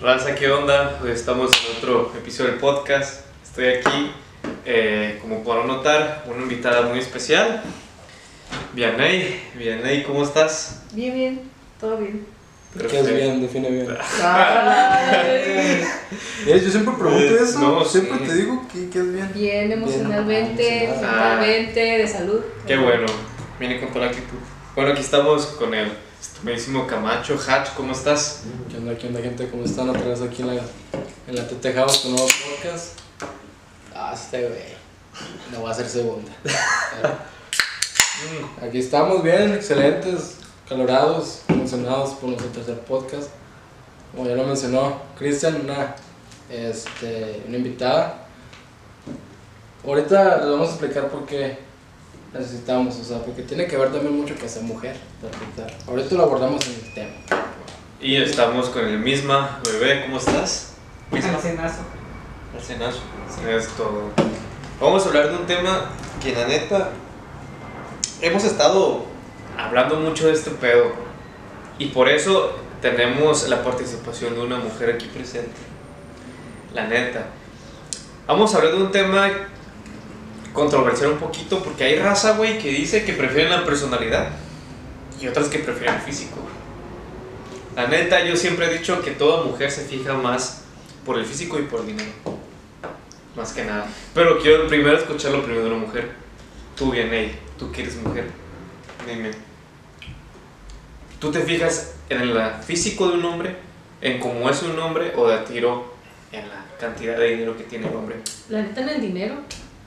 Raza, ¿qué onda? Hoy estamos en otro episodio del podcast. Estoy aquí, eh, como podrán notar, una invitada muy especial. Vianey, Vianey, ¿cómo estás? Bien, bien, todo bien. ¿Qué es bien? Define bien. Ay, Eh, Yo siempre pregunto Eh, eso. no, siempre sí. te digo que, que es bien. bien emocionalmente, emocional. mentalmente, de salud. Qué bueno, viene con toda la actitud. Bueno, aquí estamos con el estimadísimo Camacho. Hatch, ¿cómo estás? ¿Qué onda, qué onda, gente? ¿Cómo están? Otra vez aquí en la, en la TT House con nuevo podcast. Ah, este güey. No va a ser segunda. Aquí estamos bien, excelentes, calorados, emocionados por nuestro tercer podcast. Como ya lo mencionó Cristian, una, este, una invitada. Ahorita les vamos a explicar por qué necesitamos, o sea, porque tiene que ver también mucho que sea mujer. Ahorita lo abordamos en el tema. Y estamos con el misma bebé, ¿cómo estás? Misma. Alcenazo. Al cenazo. Es todo. Vamos a hablar de un tema que la neta hemos estado hablando mucho de este pedo. Y por eso tenemos la participación de una mujer aquí presente. La neta. Vamos a hablar de un tema controversial un poquito porque hay raza, güey, que dice que prefieren la personalidad y otras que prefieren el físico. La neta, yo siempre he dicho que toda mujer se fija más por el físico y por el dinero. Más que nada. Pero quiero primero escuchar lo primero de una mujer. Tú bien, hey, tú que eres mujer. Dime. ¿Tú te fijas en el físico de un hombre? ¿En cómo es un hombre? ¿O de tiro en la cantidad de dinero que tiene el hombre? La neta en el dinero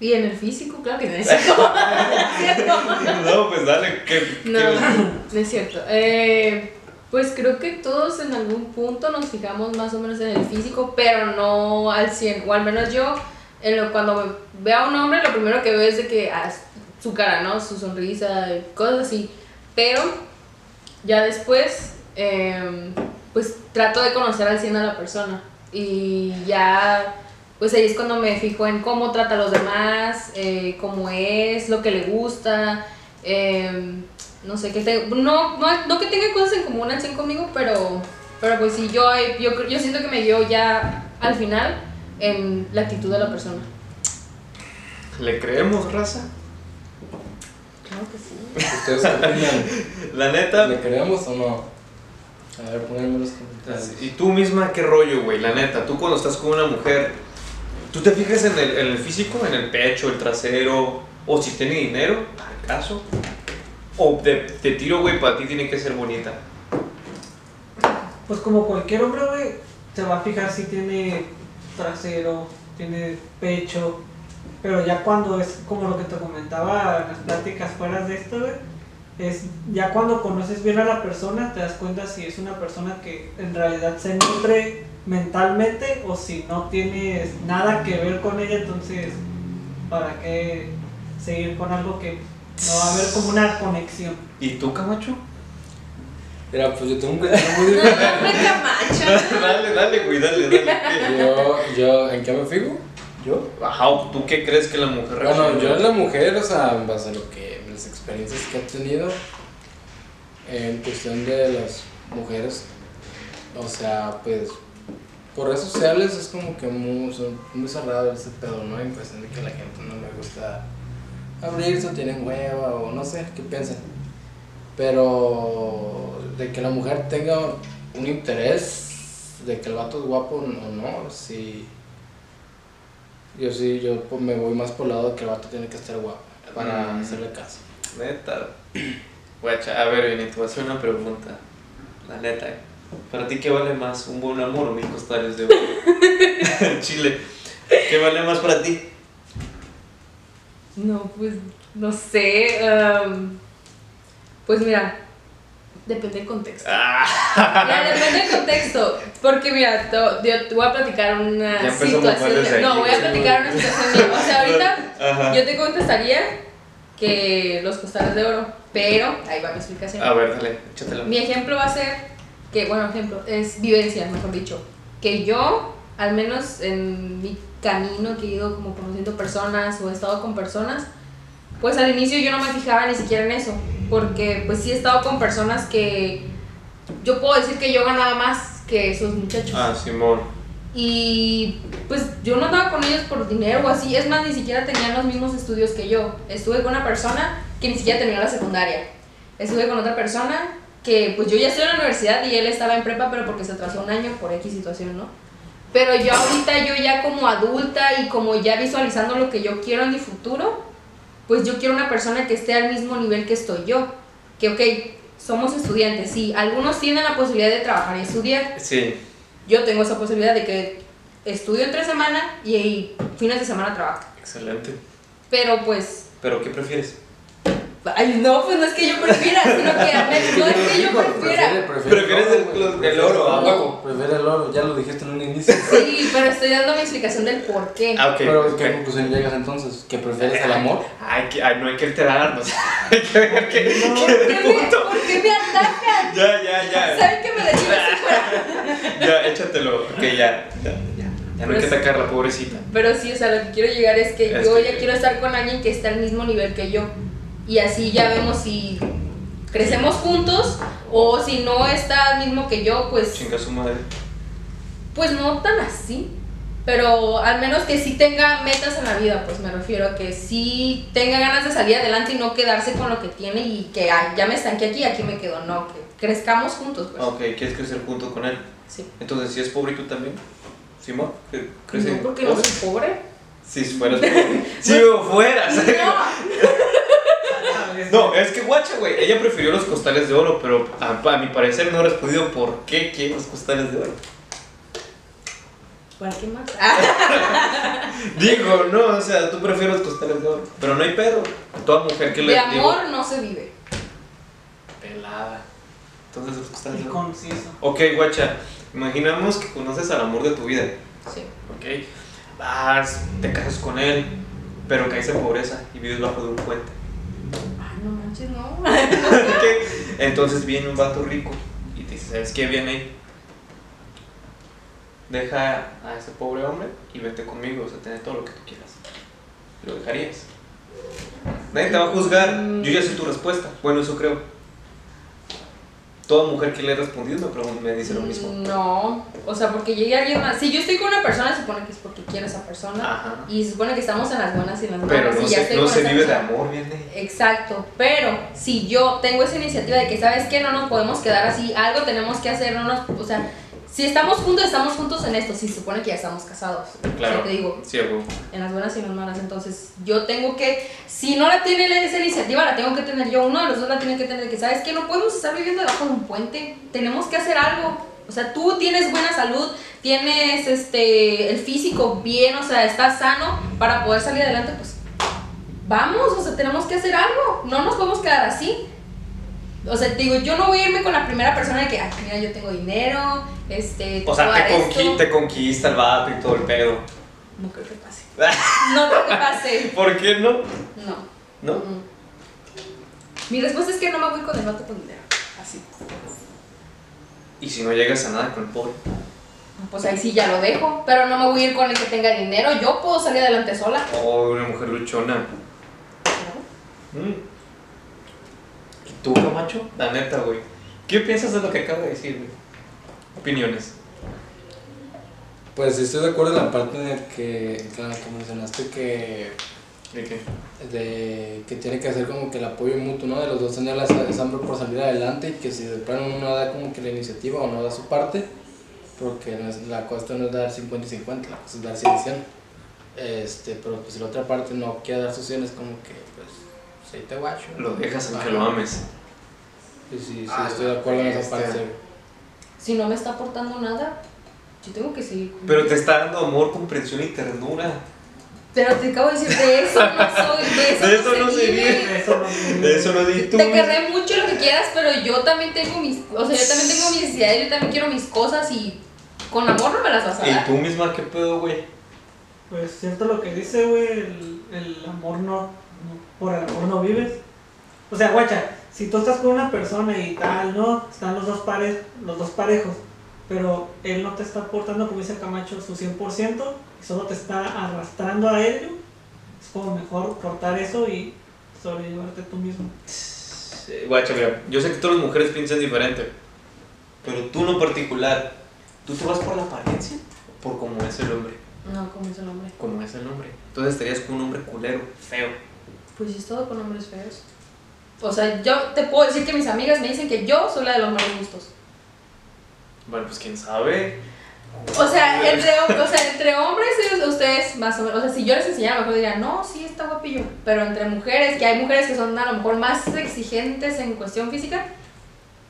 y en el físico, claro que no es cierto. No pues dale. ¿qué, No, no es cierto. Eh, pues creo que todos en algún punto nos fijamos más o menos en el físico, pero no al 100. O al menos yo, en lo, cuando veo a un hombre, lo primero que veo es de que ah, su cara, ¿no? Su sonrisa, cosas así. Pero ya después, eh, pues trato de conocer al 100 a la persona. Y ya, pues ahí es cuando me fijo en cómo trata a los demás, eh, cómo es, lo que le gusta. eh, no sé, que te, no, no, no que tenga cosas en común al 100 conmigo, pero, pero pues sí, yo, yo, yo siento que me guío ya al final en la actitud de la persona. ¿Le creemos, raza? Claro que sí. ¿Ustedes opinan? La neta. ¿Le creemos o no? A ver, ponenme en los comentarios. Y tú misma, qué rollo, güey, la neta. Tú cuando estás con una mujer, ¿tú te fijas en el, en el físico, en el pecho, el trasero? ¿O si tiene dinero, acaso? ¿O de, de tiro, güey, para ti tiene que ser bonita? Pues como cualquier hombre, güey, se va a fijar si tiene trasero, tiene pecho. Pero ya cuando es como lo que te comentaba en las pláticas fuera de esto, güey, es ya cuando conoces bien a la persona, te das cuenta si es una persona que en realidad se nutre mentalmente o si no tienes nada que ver con ella, entonces, ¿para qué seguir con algo que no va a haber como una conexión? ¿Y tú, Camacho? Mira, pues yo tengo un muy diferente. Camacho. dale, dale, güey, dale, dale. Yo, yo, ¿en qué me fijo? ¿Yo? Ajá, ¿o ¿tú qué crees que la mujer Bueno, yo en la mujer, o sea, en base a lo que, las experiencias que he tenido en cuestión de las mujeres, o sea, pues, por redes sociales es como que muy, muy cerrado ese pedo, ¿no? En cuestión de que a la gente no le gusta abrirse o tienen hueva o no sé, qué piensan. Pero de que la mujer tenga un interés de que el vato es guapo o no, sí. Yo sí, yo pues, me voy más por el lado de que el vato tiene que estar guapo para Mm. hacerle caso. Neta. Guacha, a ver, Vini, te voy a hacer una pregunta. La neta, ¿eh? ¿Para ti qué vale más? ¿Un buen amor o mil costales de oro? Chile. ¿Qué vale más para ti? No, pues no sé. em, pues mira, depende del contexto. Ah, Mira, depende del contexto. Porque mira, te, yo te voy a platicar una Ya situación. desde No, voy a platicar una situación mía. O sea, ahorita Ajá. yo te contestaría que los costales de oro. Pero, ahí va mi explicación. A ver, dale, échatela. Mi ejemplo va a ser que, bueno, ejemplo, es vivencia, mejor dicho. Que yo, al menos en mi camino que he ido como conociendo personas o he estado con personas, pues al inicio yo no me fijaba ni siquiera en eso. Porque pues sí he estado con personas que yo puedo decir que yo ganaba más que esos muchachos. Ah, Simón. Y pues yo no andaba con ellos por dinero o así, es más, ni siquiera tenían los mismos estudios que yo. Estuve con una persona que ni siquiera terminó la secundaria. Estuve con otra persona que pues yo ya estoy en la universidad y él estaba en prepa, pero porque se atrasó un año por X situación, ¿no? Pero yo ahorita, yo ya como adulta y como ya visualizando lo que yo quiero en mi futuro, pues yo quiero una persona que esté al mismo nivel que estoy yo. Que, ok, somos estudiantes, sí, algunos tienen la posibilidad de trabajar y estudiar. Sí. Yo tengo esa posibilidad de que estudio entre semana y, y fines de semana trabajo. Excelente. Pero pues ¿Pero qué prefieres? Ay, no, pues no es que yo prefiera, sino que a ver, no es que yo prefiera. ¿Prefieres el- el oro, ¿a ah, poco? Prefiere el oro, ya lo dijiste en un inicio. Sí, pero estoy dando mi explicación del por qué. Ah, ok. Pero. ¿qué conclusión llegas entonces? ¿Que prefieres el amor? Ay, que, ay, no hay que alterarnos. hay que ver. ¿Por qué me, punto. por qué me atacan? Ya, ya, ya. ¿Saben que me si fuera? Ya, échatelo. Ok, ya. Ya, ya. Ya no hay que Pues- atacar a la pobrecita. Pero sí, o sea, lo que quiero llegar es que Es yo que- ya quiero estar con alguien que esté al mismo nivel que yo. Y así ya vemos si crecemos juntos o si no está al mismo que yo, pues Chinga su madre. Pues no tan así, pero al menos que sí tenga metas en la vida, pues me refiero a que sí tenga ganas de salir adelante y no quedarse con lo que tiene y que "Ay, ya me estanqué aquí, aquí me quedo, no, que crezcamos juntos, pues. Ok, ¿quieres crecer junto con él? Sí. Entonces, si es pobre, ¿y tú también? ¿Simón? ¿Que ¿Crece No, porque no soy pobre. Si fueras pobre. si fueras. No, No, es que guacha, güey. Ella prefirió los costales de oro, pero a, a mi parecer no ha respondido por qué quiere los costales de oro. ¿para qué más? Ah, Digo, no, o sea, tú prefieres los costales de oro. Pero no hay pedo. Toda mujer que le de digo. amor no se vive. Pelada. Entonces los costales de oro. conciso. Ok, guacha. Imaginamos que conoces al amor de tu vida. Sí. Ok. Vas, te casas con él, pero caes en pobreza y vives bajo de un puente. No. Entonces viene un vato rico y te dice, ¿sabes qué? Viene ahí. Deja a ese pobre hombre y vete conmigo, o sea, tener todo lo que tú quieras. ¿Lo dejarías? Nadie te va a juzgar, yo ya sé tu respuesta. Bueno, eso creo. Toda mujer que le he respondido me, pregunta- me dice lo mismo. No, o sea, porque llegue alguien más. Si yo estoy con una persona, se supone que es porque quiero a esa persona. Ajá. Y se supone que estamos en las buenas y en las malas. Pero no y ya se, estoy no con se vive de amor, viene. Exacto, pero si yo tengo esa iniciativa de que, ¿sabes qué? No nos podemos quedar así, algo tenemos que hacer, no nos, o sea, si estamos juntos, estamos juntos en esto, si se supone que ya estamos casados. Claro. O sea, te digo, Sí, en las buenas y en las malas, entonces yo tengo que, si no la tiene esa iniciativa, la tengo que tener yo, uno de los dos la tiene que tener, que, ¿sabes qué? No podemos estar viviendo debajo de un puente, tenemos que hacer algo. O sea, tú tienes buena salud, tienes este el físico bien, o sea, estás sano para poder salir adelante, pues vamos, o sea, tenemos que hacer algo, no nos podemos quedar así. O sea, te digo, yo no voy a irme con la primera persona de que, ay, mira, yo tengo dinero, este, O sea, te, conqui- esto". te conquista el vato y todo el pedo. No creo que pase. No creo que pase. ¿Por qué no? No. ¿No? Mm. Mi respuesta es que no me voy con el vato con dinero. Así. Y si no llegas a nada con el pobre. Pues ahí sí ya lo dejo. Pero no me voy a ir con el que tenga dinero. Yo puedo salir adelante sola. Oh, una mujer luchona. Mm. ¿Y tú, Camacho? La neta, güey. ¿Qué piensas de lo que acabo de decir, güey? Opiniones. Pues estoy de acuerdo en la parte en la que, claro, que mencionaste que, ¿De qué? de, que tiene que ser como que el apoyo mutuo, ¿no? De los dos tener esa, hambre por salir adelante y que si de plano uno da como que la iniciativa o no da su parte, porque la cosa no es dar 50 y 50, la cosa es dar 100 y 100. Este, pero pues si la otra parte no quiere dar sus 100 es como que, te guacho. Lo dejas aunque lo ames. Sí, sí, sí, Ah, estoy de acuerdo en esa bestia. parte. Si no me está aportando nada, yo tengo que seguir. con Pero te está dando amor, comprensión y ternura. Pero te acabo de decir, de eso no soy. De eso, De eso no se vive. vive. Eso no se De eso no di tú. Te querré mucho lo que quieras, pero yo también tengo mis. O sea, yo también tengo mis necesidades, yo también quiero mis cosas y con amor no me las vas a ¿Y dar. tú misma qué pedo, güey? Pues siento lo que dice, güey, el, el amor no, no- por el amor no vives. O sea, guacha, si tú estás con una persona y tal, ¿no? Están los dos pares, los dos parejos, pero él no te está aportando, como dice Camacho, su 100% y solo te está arrastrando a ello, es como mejor cortar eso y sobrellevarte tú mismo. Guacha, mira, yo sé que todas las mujeres piensan diferente, pero tú no en particular, ¿Tú te vas por la apariencia o por cómo es el hombre? No, como es el hombre. Como es el hombre. Entonces estarías con un hombre culero, feo. Pues yo he estado con hombres feos. O sea, yo te puedo decir que mis amigas me dicen que yo soy la de los malos gustos. Bueno, pues quién sabe. O sea, entre, o sea, entre hombres ellos- ustedes más o menos, o sea, si yo les enseñara, a lo mejor dirían, no, sí, está guapillo. Pero entre mujeres, que hay mujeres que son a lo mejor más exigentes en cuestión física,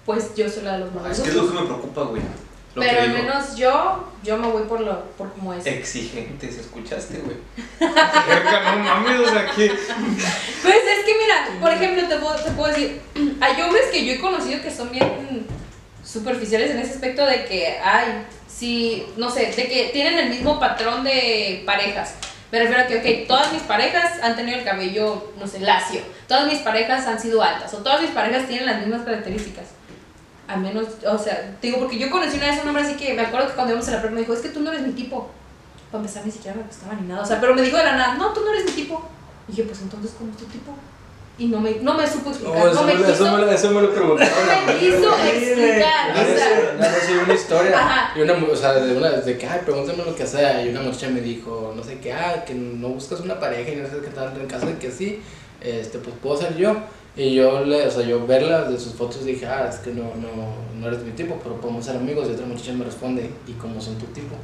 pues yo soy la de los malos Es que es lo gustos. que me preocupa, güey. Lo Pero al menos yo, yo me voy por lo, por cómo es. Exigentes, ¿escuchaste, güey? No mames, o sea, que. Pues es que mira, por ejemplo, te puedo, te puedo decir, hay hombres que yo he conocido que son bien superficiales en ese aspecto de que, ay, si, no sé, de que tienen el mismo patrón de parejas. Me refiero a que, ok, todas mis parejas han tenido el cabello, no sé, lacio, todas mis parejas han sido altas, o todas mis parejas tienen las mismas características. Al menos, o sea, te digo, porque yo conocí una vez a un hombre así que me acuerdo que cuando íbamos a la prepa me dijo, es que tú no eres mi tipo. Para empezar, ni siquiera me gustaba ni nada. O sea, pero me dijo de la nada, no, tú no eres mi tipo. Y dije, pues entonces, ¿cómo es tu tipo? Y no me, no me supo explicar. Oh, no eso, me me, quiso, eso, me, eso me lo preguntaron. no me quiso explicar. Una O vez, sea, una historia Ajá. y una, o sea, de una, de que, ay, pregúntame lo que sea, y una muchacha me dijo, no sé qué, ah, que no buscas una pareja y no sé qué tal, en caso de que sí, este, pues puedo ser yo, y yo, le, o sea, yo verla de sus fotos dije, ah, es que no, no, no eres mi tipo, pero podemos ser amigos, y otra muchacha me responde, ¿y cómo son tu tipo?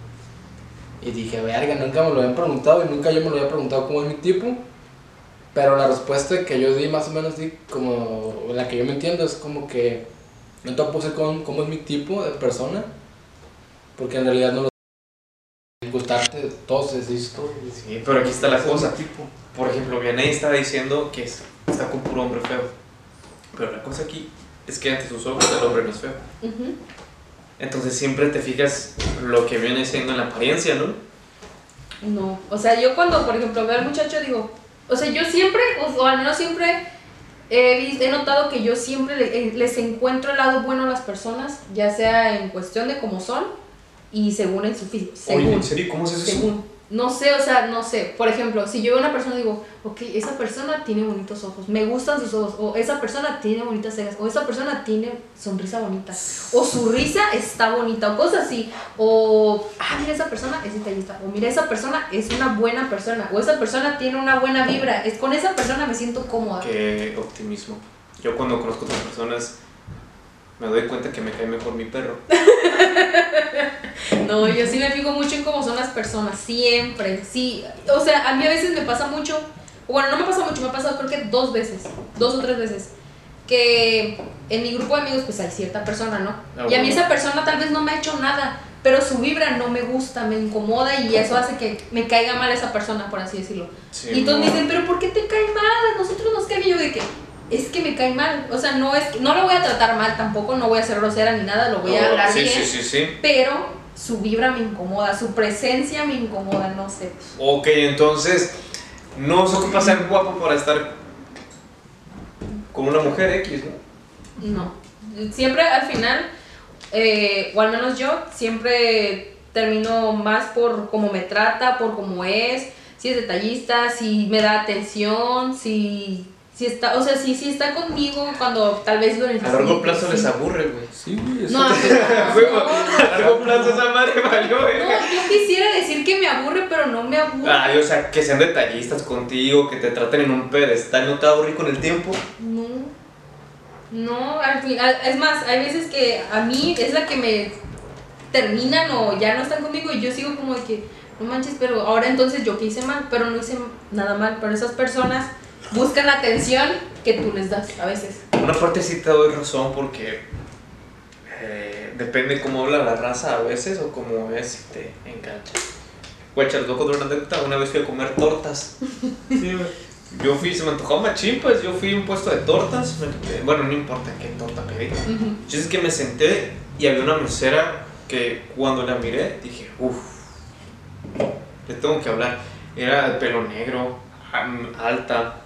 Y dije, verga, nunca me lo habían preguntado, y nunca yo me lo había preguntado cómo es mi tipo, pero la respuesta que yo di, más o menos di, como la que yo me entiendo, es como que no te puse con cómo es mi tipo de persona, porque en realidad no lo gustarte, todos decís todo. Sí, pero aquí está la es cosa. tipo. Por ejemplo, Vianney estaba diciendo que es- está con puro hombre feo. Pero la cosa aquí es que ante sus ojos el hombre no es feo. Entonces siempre te fijas lo que viene siendo en la apariencia, ¿no? No, o sea, yo cuando, por ejemplo, veo al muchacho, digo, o sea, yo siempre, o, o al menos siempre, he, notado que yo siempre le- eh, les encuentro el lado bueno a las personas, ya sea en cuestión de cómo son y según en su físico. Oye, Según. ¿en serio? ¿Cómo es eso? Según. No sé, o sea, no sé. Por ejemplo, si yo veo a una persona y digo, ok, esa persona tiene bonitos ojos, me gustan sus ojos, o esa persona tiene bonitas cejas, o esa persona tiene sonrisa bonita, o su risa está bonita, o cosas así. O, ah, mira, esa persona es detallista, o mira, esa persona es una buena persona, o esa persona tiene una buena vibra. Es, con esa persona me siento cómoda. Qué optimismo. Yo cuando conozco a otras personas me doy cuenta que me cae mejor mi perro. No, yo sí me fijo mucho en cómo son las personas, siempre, sí. O sea, a mí a veces me pasa mucho, bueno, no me pasa mucho, me ha pasado creo que dos veces, dos o tres veces, que en mi grupo de amigos pues hay cierta persona, ¿no? Ah, Y a mí bueno. esa persona tal vez no me ha hecho nada, pero su vibra no me gusta, me incomoda y eso hace que me caiga mal esa persona, por así decirlo. Sí, y todos me dicen, pero ¿por qué te cae mal? A nosotros nos cae bien. Yo de que, es que me cae mal. O sea, no es que- no lo voy a tratar mal tampoco, no voy a ser grosera ni nada, lo voy a hablar sí, bien sí, sí, sí. pero su vibra me incomoda, su presencia me incomoda, no sé. Ok, entonces no se ocupa ser guapo para estar con una mujer X, ¿no? No. Siempre al final, eh, o al menos yo, siempre termino más por cómo me trata, por cómo es, si es detallista, si me da atención, si, si está, o sea, si, si está conmigo cuando tal vez lo A necesite. largo plazo sí. les aburre, güey. Sí, güey, eso No, te- a largo plazo esa madre valió, güey. no, yo quisiera decir que me aburre, pero no me aburre. Ay, o sea, que sean detallistas contigo, que te traten en un pedestal, ¿no te aburrí con el tiempo? No. No, al fin- es más, hay veces que a mí es la que me terminan o ya no están conmigo y yo sigo como de que, no manches, pero ahora entonces yo que hice mal, pero no hice nada mal, pero esas personas buscan la atención que tú les das a veces. Una parte sí te doy razón porque eh, depende cómo habla la raza a veces o cómo es si te engancha. Güey, loco de una anécdota, una vez fui a comer tortas. Sí, güey. Yo fui, se me antojó machín, pues yo fui a un puesto de tortas. me- bueno, no importa qué torta pedí. Yo es que me senté y había una mesera que cuando la miré dije, uff, le tengo que hablar. Era de pelo negro, alta,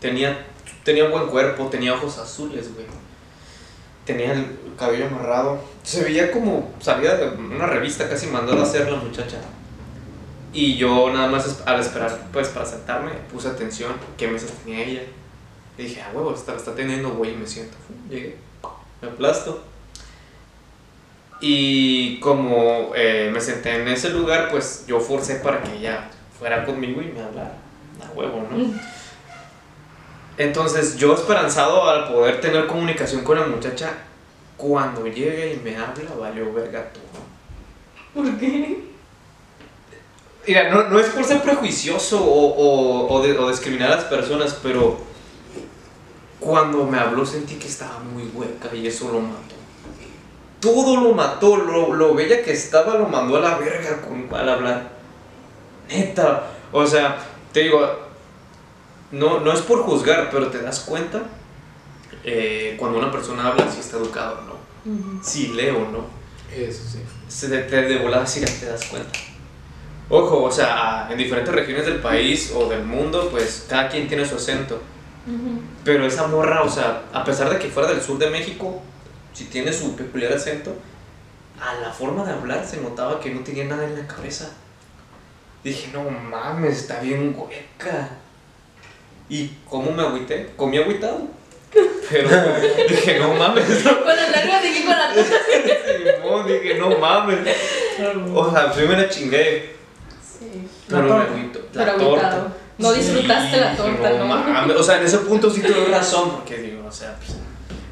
tenía, tenía buen cuerpo, tenía ojos azules, güey. Tenía el cabello amarrado. Se veía como salida de una revista casi mandada a hacer la muchacha. Y yo nada más al esperar pues para sentarme puse atención qué mesas tenía ella. Y dije, ah, huevo, está, está teniendo güey y me siento. Llegué, me aplasto. Y como eh, me senté en ese lugar, pues yo forcé para que ella fuera conmigo y me hablara. A huevo, ¿no? Entonces yo esperanzado al poder tener comunicación con la muchacha, cuando llegue y me habla, valió verga todo. ¿Por qué? Mira, no, no es por ser prejuicioso o, o, o, de- o discriminar a las personas, pero cuando me habló sentí que estaba muy hueca y eso lo mató. Todo lo mató, lo, lo bella que estaba lo mandó a la verga con, al hablar. Neta, o sea, te digo, no, no es por juzgar, pero te das cuenta eh, cuando una persona habla si está educado o no, Ujú. si lee o no Eso sí. se de, te, de volada sí te das cuenta. Ojo, o sea, en diferentes regiones del país o del mundo, pues cada quien tiene su acento. Pero esa morra, o sea, a pesar de que fuera del sur de México, si tiene su peculiar acento, a la forma de hablar se notaba que no tenía nada en la cabeza. Dije, no mames, está bien hueca. ¿Y cómo me agüité? Comí agüitado. Pero dije, no mames. Con lágrimas de aquí con la. Simón, dije, no mames. O sea, yo me la chingué. Sí. Pero me agüito. Pero La agüitado. torta. No disfrutaste la torta, ¿no? mames. O sea, en ese punto sí te doy razón, porque digo, o sea, pues,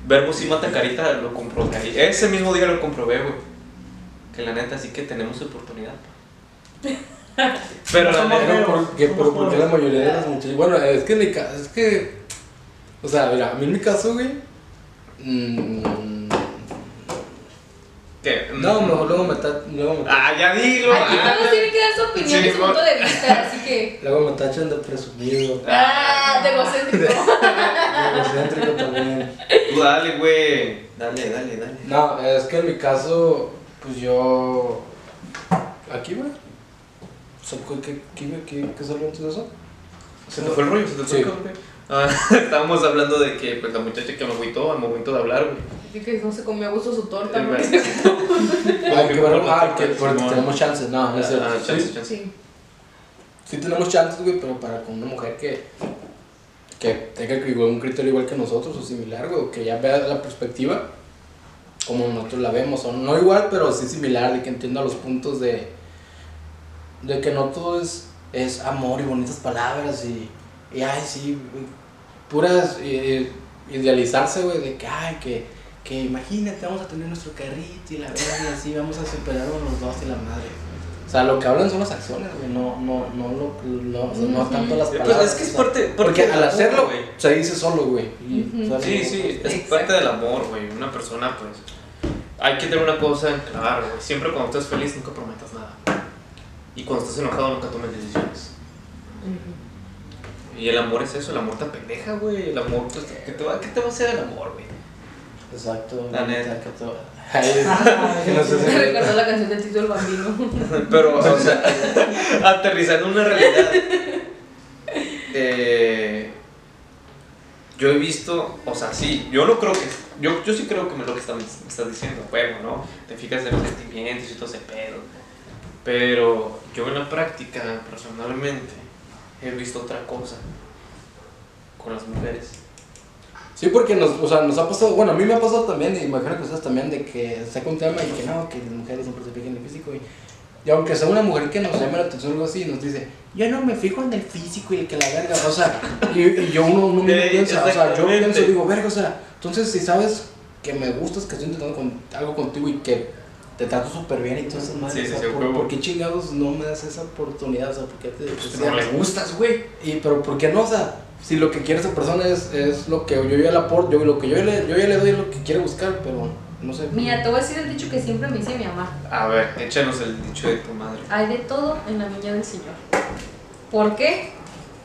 verbo sí mata carita, lo comprobé. Ese mismo día lo comprobé, güey. Que la neta sí que tenemos oportunidad. Pero la neta. Pero ¿por qué, pero por qué la mayoría de las muchachas? Bueno, es que en mi caso, es que. O sea, mira, a mí en mi caso, güey. mm, ¿Qué? no, mejor luego me ta- luego me, Ah, ya dilo. Aquí ah. todos tienen que dar su opinión Sí, y su punto de vista, así que. luego me tachan de presumido. Ah, de egocéntrico. de egocéntrico también. Tú dale, güey. Dale, dale, dale. No, es que en mi caso, pues yo. Aquí, güey. O sea, ¿qué, qué, qué, qué salió antes de eso? ¿Se te fue el rollo? ¿Se te fue Sí. el cable? Ah, estábamos hablando de que pues, la muchacha que me agüitó al momento de hablar, güey. Así que no se comió a gusto su torta. Como Ay, que bueno, ah, que porque tenemos chances, no, no es cierto. Ah, chance, Sí. Sí. sí tenemos chances, güey, pero para con una mujer que, que tenga igual un criterio igual que nosotros o similar, güey, o que ya vea la perspectiva como nosotros la vemos, o no igual, pero sí similar, de que entienda los puntos de, de que no todo es, es amor y bonitas palabras y, y ay, sí, puras eh, idealizarse, güey, de que, ay, que, que imagínate, vamos a tener nuestro carrito y la verdad, y así vamos a superarnos los dos y la madre. O sea, lo que hablan son las acciones, güey, no, no, no, lo, no, no tanto las Pues palabras. es que es parte, porque al hacerlo, güey. se dice solo, güey. Sí, sí, es Exacto. parte del amor, güey. Una persona, pues. Hay que tener una cosa en claro, güey. Siempre cuando estés feliz, nunca prometas nada. Y cuando estés enojado, nunca tomes decisiones. Y el amor es eso, el amor te pendeja, güey. El amor, pues, ¿qué te va, qué te va a hacer el amor, güey? Exacto. La neta. que todo- no sé Me si- recordó la canción del Tito el Bambino. Pero, o sea, aterrizando en una realidad. eh, yo he visto, o sea, sí, yo no creo que. Yo, yo sí creo que me lo que estás, estás diciendo, juego, ¿no? Te fijas en los sentimientos y todo ese pedo. Pero yo en la práctica, personalmente, he visto otra cosa con las mujeres. Sí, porque nos, o sea, nos ha pasado, bueno, a mí me ha pasado también, y imagino que ustedes también, de que saca un tema y que no, que las mujeres siempre se fijan en el físico. Y, y aunque sea una mujer que nos llame la atención o algo así, nos dice, yo no me fijo en el físico y el que la verga, o sea, y, y yo uno, uno Ey, piensa, o sea, yo pienso, digo, verga, o sea, entonces si sabes que me gustas, que estoy intentando con, algo contigo y que te trato súper bien y todas esas madres, Sí, ¿por, qué chingados no me das esa oportunidad? O sea, ¿por qué te... Pues no le gustas, güey. Y, pero ¿por qué no? O sea, si lo que quiere esa persona es, es lo que yo ya le aporto, yo, lo que yo, le, yo ya le doy es lo que quiere buscar, pero no sé. Mira, te voy a decir el dicho que siempre me dice mi mamá. A ver, échanos el dicho de tu madre. Hay de todo en la viña del Señor. ¿Por qué?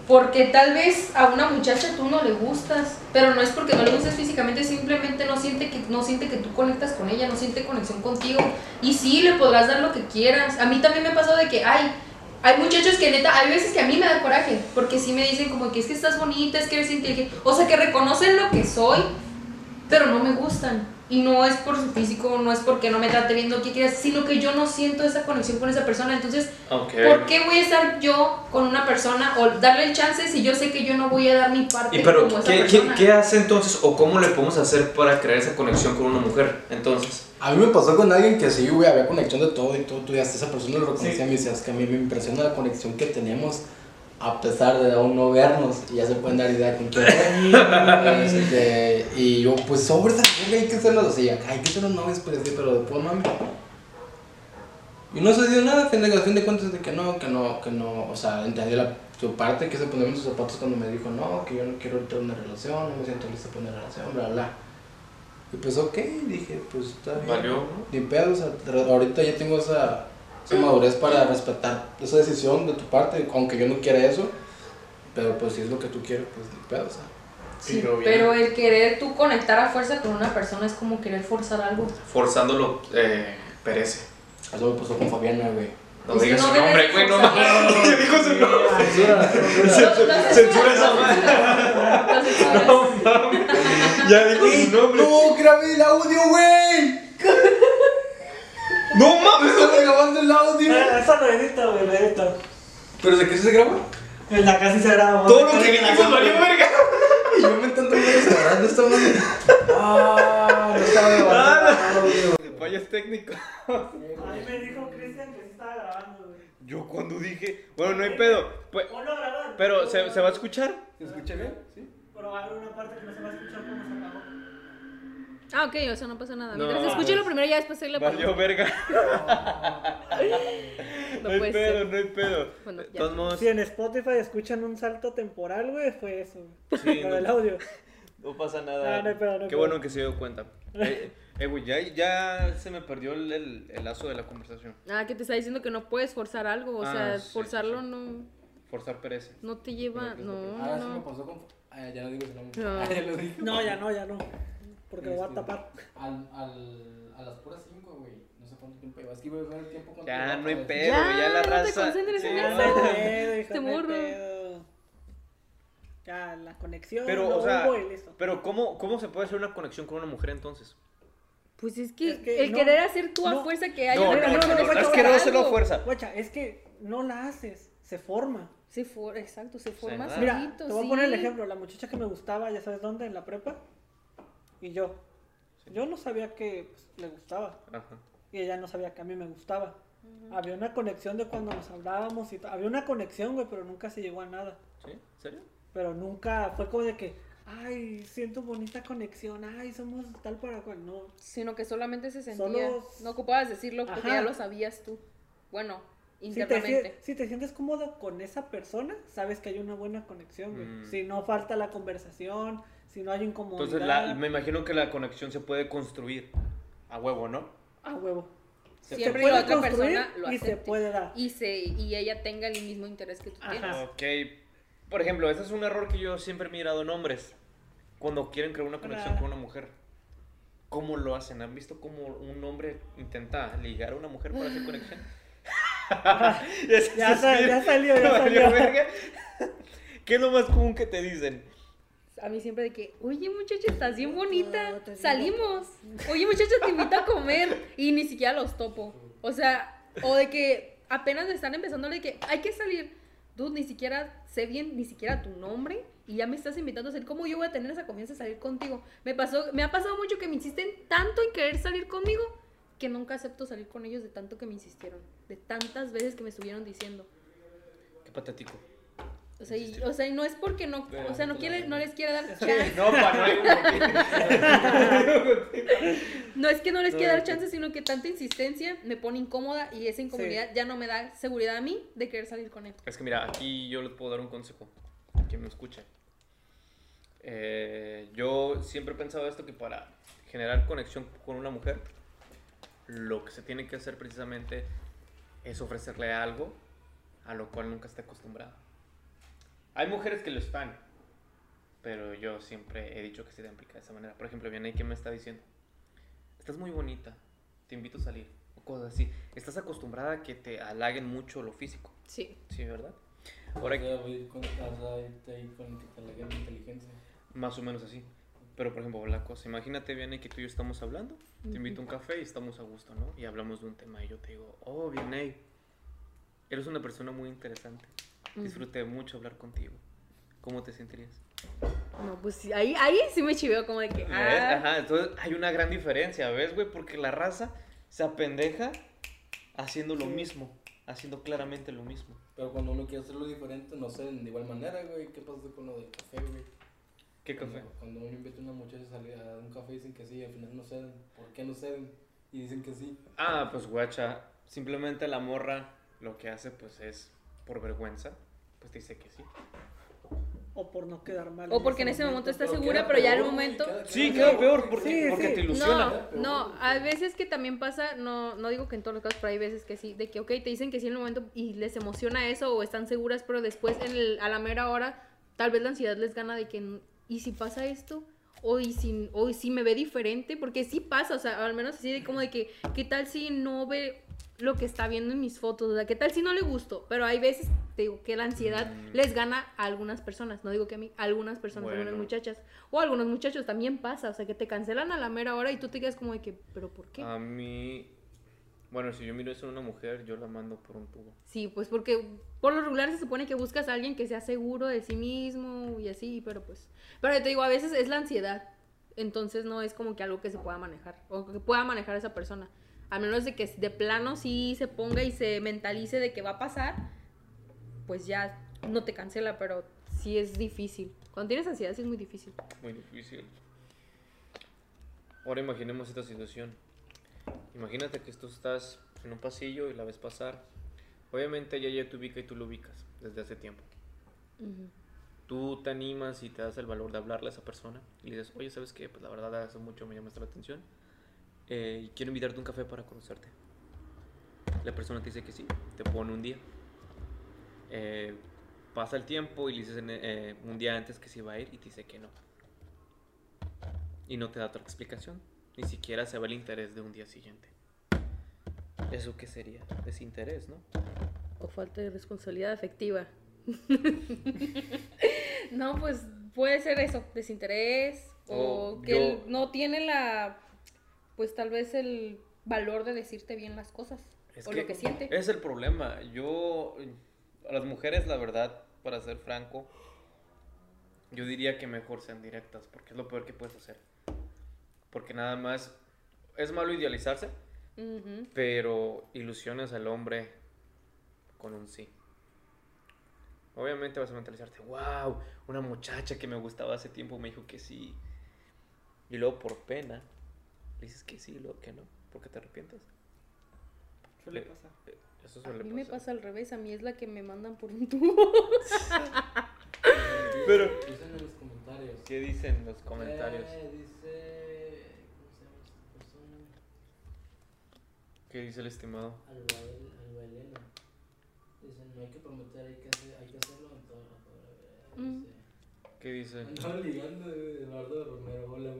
Porque tal vez a una muchacha tú no le gustas, pero no es porque no le gustes físicamente, simplemente no siente que no siente que tú conectas con ella, no siente conexión contigo. Y sí, le podrás dar lo que quieras. A mí también me ha pasado de que hay hay muchachos que neta, hay veces que a mí me da coraje, porque sí me dicen como que es que estás bonita, es que eres inteligente, o sea, que reconocen lo que soy, pero no me gustan. Y no es por su físico, no es porque no me trate bien, no que quieras, sino que yo no siento esa conexión con esa persona. Entonces, Ok. ¿por qué voy a estar yo con una persona o darle el chance si yo sé que yo no voy a dar mi parte Y pero, como esa ¿qué, qué, persona? qué hace entonces o cómo le podemos hacer para crear esa conexión con una mujer? Entonces, A mí me pasó con alguien que sí, güey, había conexión de todo y todo, tú ya hasta esa persona lo reconocía y me decía, es que a mí me impresiona la conexión que teníamos a pesar de aún no vernos y ya se pueden dar idea con quién. Este, y yo, pues sobre esa hay que hacerlo así, hay que ser los novios, pero sí, pero después mami. Y no se dio nada, fin de, fin de cuentas de que no, que no, que no, o sea, entendí la, su parte, que se poner en sus zapatos cuando me dijo, no, que yo no quiero entrar en una relación, no me siento listo para una relación, bla, bla. Y pues ok, dije, pues está bien. valió. ¿no? Ni pedo, o sea, ahorita ya tengo esa, esa madurez para respetar esa decisión de tu parte, aunque yo no quiera eso, pero pues si es lo que tú quieres, pues ni pedo, o sea. Sí, Pero el querer tú conectar a fuerza con una persona es como querer forzar algo. Forzándolo, eh, perece. Eso me pasó con Fabiana, güey. No digas no su nombre, güey, no mames. ¿Qué dijo su nombre? Censura, censura. Esa madre. lo censuras. Ya dijo su nombre. ¡No, grabé el audio, güey! ¡No mames! ¡Estaba grabando el audio! Eh, Eso lo edita, güey, lo edita. ¿Pero de qué se graba? En la casa se graba. Todo lo que dijiste valió verga. Y yo me intento grabando esta madre. ¡Ah! No estaba grabando audio. Fallas técnicos. A mí me dijo Cristian que sí estaba grabando, güey. Yo cuando dije, bueno, no hay pedo. Pues, Ponlo a grabar. pero, ¿se, ¿se va a escuchar? ¿Se escucha bien? ¿Sí? Pero va a haber una parte que no se va a escuchar cuando se acabó. Ah, ok, o sea, no pasa nada. No, Mientras escuche lo primero, ya después ahí le Valió verga. No No hay pedo, ser. no hay pedo. Bueno, ya. todos modos, Si en Spotify escuchan un salto temporal, güey, fue eso. Sí, no. del audio. no pasa nada. Ah, no hay pedo, no hay Qué pedo. bueno que se dio cuenta. Eh, eh, güey, ya, ya se me perdió el, el, el lazo de la conversación. Ah, que te está diciendo que no puedes forzar algo. O Ah, sea, sí, forzarlo sí, no, Forzar perece. no te lleva. No, Ah, no, sí me pasó con. Ah, ya no digo su nombre. No. Ah, ya lo dije. No, ya no, ya no. Porque lo voy a Este, tapar. Al, al, a las puras 5, güey. No sé cuánto tiempo lleva. Es que iba a ver el tiempo cuando Ya, no hay pedo, Ya, güey, ya la no te raza. concentres en Sí, eso. Ya no. pedo, hay morro. Ya, la conexión. Pero, no o sea, pero ¿cómo, ¿cómo se puede hacer una conexión con una mujer entonces? Pues es que, Es que el no, querer hacer tú a no. fuerza que haya No, una no, no, conexión no, es no, es que no hacerlo a fuerza. Guacha, es que no la haces, se forma. Se for, exacto, se forma. Mira, te voy a poner el ejemplo. La muchacha que me gustaba, ya sabes dónde, en la prepa. Y yo. Yo no sabía que pues, le gustaba. Ajá. Y ella no sabía que a mí me gustaba. Había una conexión de cuando nos hablábamos y Había una conexión, güey, pero nunca se llegó a nada. ¿Sí? ¿En serio? Pero nunca fue como de que, ay, siento bonita conexión, ay, somos tal para cual. No. Sino que solamente se sentía. Solo- No ocupabas decirlo porque Ajá. ya lo sabías tú. Bueno, Si te, internamente. si te sientes cómodo con esa persona, sabes que hay una buena conexión, güey. Mm. Si no falta la conversación, si no hay incomodidad. Entonces la- me imagino que la conexión se puede construir a huevo, ¿no? A huevo. Se Siempre puede la otra construir persona lo y se puede dar. Y, se, y ella tenga el mismo interés que tú Ajá. tienes. Ok. Por ejemplo, ese es un error que yo siempre he mirado en hombres. Cuando quieren crear una conexión Ah. con una mujer. ¿Cómo lo hacen? ¿Han visto cómo un hombre intenta ligar a una mujer para hacer conexión? Ya ya salió, ya salió. ¿Qué es lo más común que te dicen? A mí siempre de que, oye muchacha, estás bien bonita, salimos. Oye muchacha, te invito a comer. Y ni siquiera los topo. O sea, o de que apenas me están empezando de que hay que salir. Dude, ni siquiera sé bien, ni siquiera tu nombre. Y ya me estás invitando a salir. ¿Cómo yo voy a tener esa confianza de salir contigo? Me, pasó, me ha pasado mucho que me insisten tanto en querer salir conmigo que nunca acepto salir con ellos de tanto que me insistieron. De tantas veces que me estuvieron diciendo. Qué patético. O sea, y, o sea, y no es porque no, o sea, no, quiere, no les quiere dar chance. No, no No es que no les quiera dar chance, sino que tanta insistencia me pone incómoda y esa incomodidad ya no me da seguridad a mí de querer salir con él. Es que mira, aquí yo les puedo dar un consejo a quien me escuche. Eh, yo siempre he pensado esto que para generar conexión con una mujer, lo que se tiene que hacer precisamente es ofrecerle algo a lo cual nunca está acostumbrada. Hay mujeres que lo están, pero yo siempre he dicho que se debe aplicar de esa manera. Por ejemplo, viene que me está diciendo, estás muy bonita, te invito a salir, o cosas así. Estás acostumbrada a que te halaguen mucho lo físico, Sí. ¿sí, verdad? Ahora, que voy con, que te la inteligencia. más o menos así. Pero, por ejemplo, la cosa, imagínate, viene que tú y yo estamos hablando, te invito a un café y estamos a gusto, ¿no? Y hablamos de un tema y yo te digo, oh, Vianey, eres una persona muy interesante. Disfruté mucho hablar contigo. ¿Cómo te sentirías? No, pues sí, ahí, ahí sí me chiveo como de que. ¿Ves? Ah, Ajá, entonces hay una gran diferencia, ¿ves, güey? Porque la raza se apendeja haciendo lo mismo, haciendo claramente lo mismo. Pero cuando uno quiere hacerlo diferente, no sé, de igual manera, güey. ¿Qué pasa con lo del café, güey? ¿Qué café? Cuando, cuando uno invita a una muchacha a salir a un café, dicen que sí, y al final no ceden. ¿Por qué no ceden? Y dicen que sí. Ah, pues guacha, simplemente la morra lo que hace pues es por vergüenza, pues te dice que sí. O por no quedar mal. O porque en ese momento está Pero segura, pero ya al peor, güey, momento. queda- Sí, queda queda peor porque, Sí, porque sí. te ilusiona. No, no, a veces que también pasa, no, no digo que en todos los casos, pero hay veces que sí, de que, ok, te dicen que sí en el momento y les emociona eso o están seguras, pero después en el- a la mera hora, tal vez la ansiedad les gana de que, ¿y si pasa esto? O y si, o y si me ve diferente, porque sí pasa, o sea, al menos así de como de que, ¿qué tal si no ve lo que está viendo en mis fotos? O sea, ¿qué tal si no le gustó? Pero hay veces, te digo, que la ansiedad Mm. les gana a algunas personas, no digo que a mí, a algunas personas, Bueno. algunas muchachas, o a algunos muchachos también pasa, o sea, que te cancelan a la mera hora y tú te quedas como de que, ¿pero por qué? A mí, bueno, si yo miro eso en una mujer, yo la mando por un tubo. Sí, pues porque por lo regular se supone que buscas a alguien que sea seguro de sí mismo y así, pero pues... Pero te digo, a veces es la ansiedad, entonces no es como que algo que se pueda manejar, o que pueda manejar esa persona. A menos de que de plano sí se ponga y se mentalice de que va a pasar, pues ya no te cancela, pero sí es difícil. Cuando tienes ansiedad sí es muy difícil. Muy difícil. Ahora imaginemos esta situación. Imagínate que tú estás en un pasillo y la ves pasar. Obviamente ella ya te ubica y tú lo ubicas desde hace tiempo. Tú te animas y te das el valor de hablarle a esa persona y le dices, oye, ¿sabes qué? Pues la verdad hace mucho me llamaste la atención eh, y quiero invitarte a un café para conocerte. La persona te dice que sí, te pone un día. Eh, pasa el tiempo y le dices eh, un día antes que sí va a ir y te dice que no. Y no te da otra explicación. Ni siquiera se ve el interés de un día siguiente. ¿Eso qué sería? Desinterés, ¿no? O falta de responsabilidad afectiva. no, pues puede ser eso, desinterés o O que yo- no tiene la, pues tal vez el valor de decirte bien las cosas Es o lo que siente. Es el problema. Yo, a las mujeres, la verdad, para ser franco, yo diría que mejor sean directas, porque es lo peor que puedes hacer. Porque nada más, es malo idealizarse, Ujú. pero ilusiones al hombre con un sí. Obviamente vas a mentalizarte, wow, una muchacha que me gustaba hace tiempo me dijo que sí. Y luego por pena, le dices que sí y luego que no, porque te arrepientes. Suele Eh, pasar. eh, Eso A suele mí me pasar. pasa al revés, a mí es la que me mandan por un tubo. Pero- Dicen en los comentarios. ¿Qué dicen los comentarios? Eh, dice. ¿Cómo se llama esta persona? ¿Qué dice el estimado? Albael, Albaelena. Dicen, no hay que prometer, hay que, hacer, hay que hacerlo en todo. todo Mm. dice, ¿Qué dice? Andaba ligando, güey, Eduardo Romero. Hola,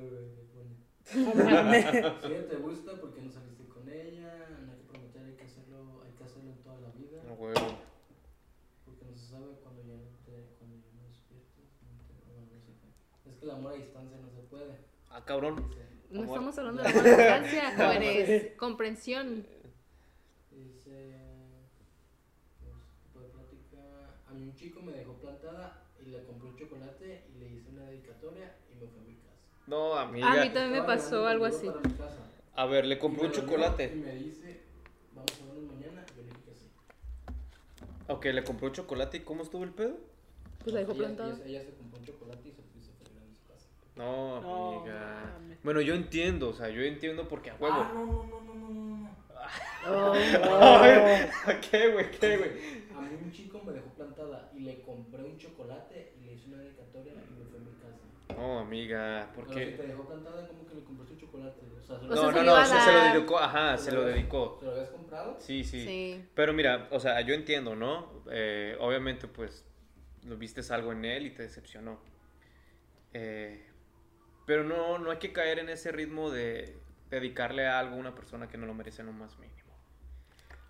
mames. Si ella te gusta, ¿por qué no saliste con ella? No hay que prometer, hay que hacerlo, hay que hacerlo en toda la vida. No, huevo. Porque no se sabe cuando ya no te, cuando ya no despiertes. No te, bueno, no. Es que el amor a distancia no se puede. Ah, cabrón. Dice, No Amor. estamos hablando de la distancia, jóvenes. Comprensión. dice pues, plática. A mí un chico me dejó plantada y le compré un chocolate y le hice una dedicatoria y me fui a mi casa. No, A mí amiga. también me pasó algo así. A ver, le me un chocolate. Y me dice, vamos a vernos mañana. Yo le dije que sí. Ok, le compró un chocolate. ¿Y cómo estuvo el pedo? Pues la dejó plantada. Ella, ella se compró un chocolate y se, y se fue a su casa. No, No, amiga. mames. Bueno, yo entiendo, o sea, yo entiendo porque a huevo. Ah, no, no, no, no, no, no, no. ¿Qué, güey? ¿Qué, güey? A mí un chico me dejó plantada y le compré un chocolate y le hice una dedicatoria y me fui a mi casa. No, amiga, ¿por Pero si te dejó plantada, ¿cómo que le compraste un chocolate? O sea, se lo- No, se no, no, se, se lo dedicó, ajá, se lo habías- dedicó. ¿Se lo habías comprado? Sí, sí. Sí. Pero mira, o sea, yo entiendo, ¿no? Eh, obviamente, pues, lo vistes algo en él y te decepcionó. Eh, pero no, no hay que caer en ese ritmo de dedicarle algo a una persona que no lo merece en lo más mínimo.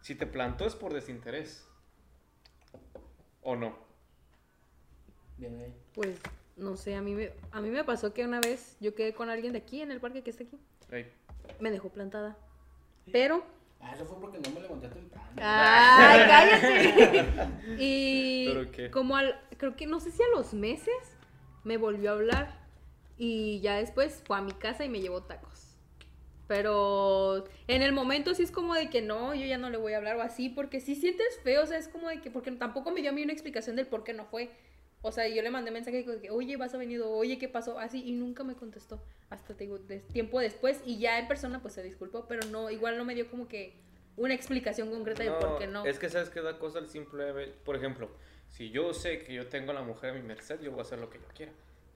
Si te plantó es por desinterés. ¿O no? Bien ahí. Pues no sé, a mí, me, a mí me pasó que una vez yo quedé con alguien de aquí, en el parque que está aquí. Me dejó plantada. Pero Ah, eso fue porque no me levanté temprano. ¡Ay, cállate! y ¿Pero qué? como al, creo que no sé si a los meses me volvió a hablar y ya después fue a mi casa y me llevó tacos. Pero en el momento sí es como de que no, yo ya no le voy a hablar o así, porque sí sientes feo, o sea, es como de que, porque tampoco me dio a mí una explicación del por qué no fue. O sea, yo le mandé mensaje de que, oye, vas a venir, oye, ¿qué pasó? Así, y nunca me contestó. Hasta tiempo después, y ya en persona, pues se disculpó, pero no, igual no me dio como que una explicación concreta de por qué no. Es que sabes que da cosa el simple. Por ejemplo, si yo sé que yo tengo a la mujer a mi merced, yo voy a hacer lo que yo quiera.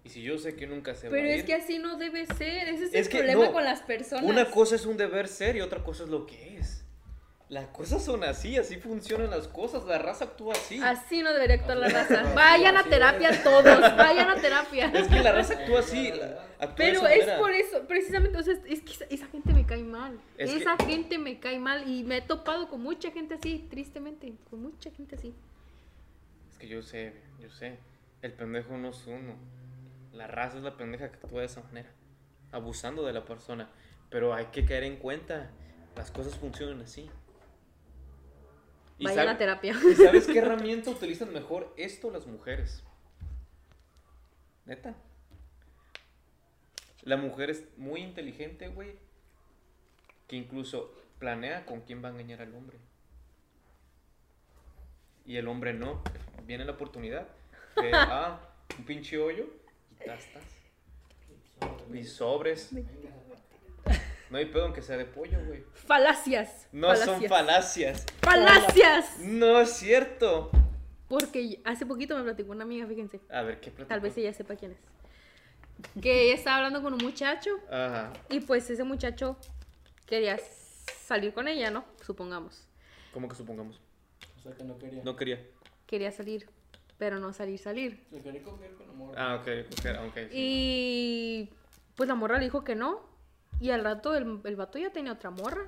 Y si yo sé que nunca se va Pero a es ir, que así no debe ser, ese es, Es el que problema no. con las personas. Una cosa es un deber ser y otra cosa es lo que es. Las cosas son así, así funcionan las cosas. La raza actúa así. Así no debería actuar la raza. Vayan a terapia es. todos, vayan a terapia. Es que la raza actúa así. la- actúa Pero es por eso, precisamente, o sea, es que esa, gente me cae mal. Es que- esa gente me cae mal y me he topado con mucha gente así, tristemente, con mucha gente así. Es que yo sé, yo sé. El pendejo no es uno. La raza es la pendeja que actúa de esa manera. Abusando de la persona. Pero hay que caer en cuenta. Las cosas funcionan así. ¿Y Vayan a terapia. ¿Y sabes qué herramienta utilizan mejor esto las mujeres? Neta. La mujer es muy inteligente, güey. Que incluso planea con quién va a engañar al hombre. Y el hombre no. Viene la oportunidad de, ah, un pinche hoyo tastas. Y sobres. No hay pedo aunque sea de pollo, güey. Falacias. No son falacias. falacias. Falacias. No es cierto. Porque hace poquito me platicó una amiga, fíjense. A ver, ¿qué platicó? Tal vez ella sepa quién es. Que ella estaba hablando con un muchacho Ajá. y pues ese muchacho quería salir con ella, ¿no? Supongamos. ¿Cómo que supongamos? O sea que no quería. No quería. Quería salir, pero no salir, salir. Quería coger con amor. Ah, ok, coger, ok. sí. Y pues la morra le dijo que no. Y al rato el, el vato ya tenía otra morra.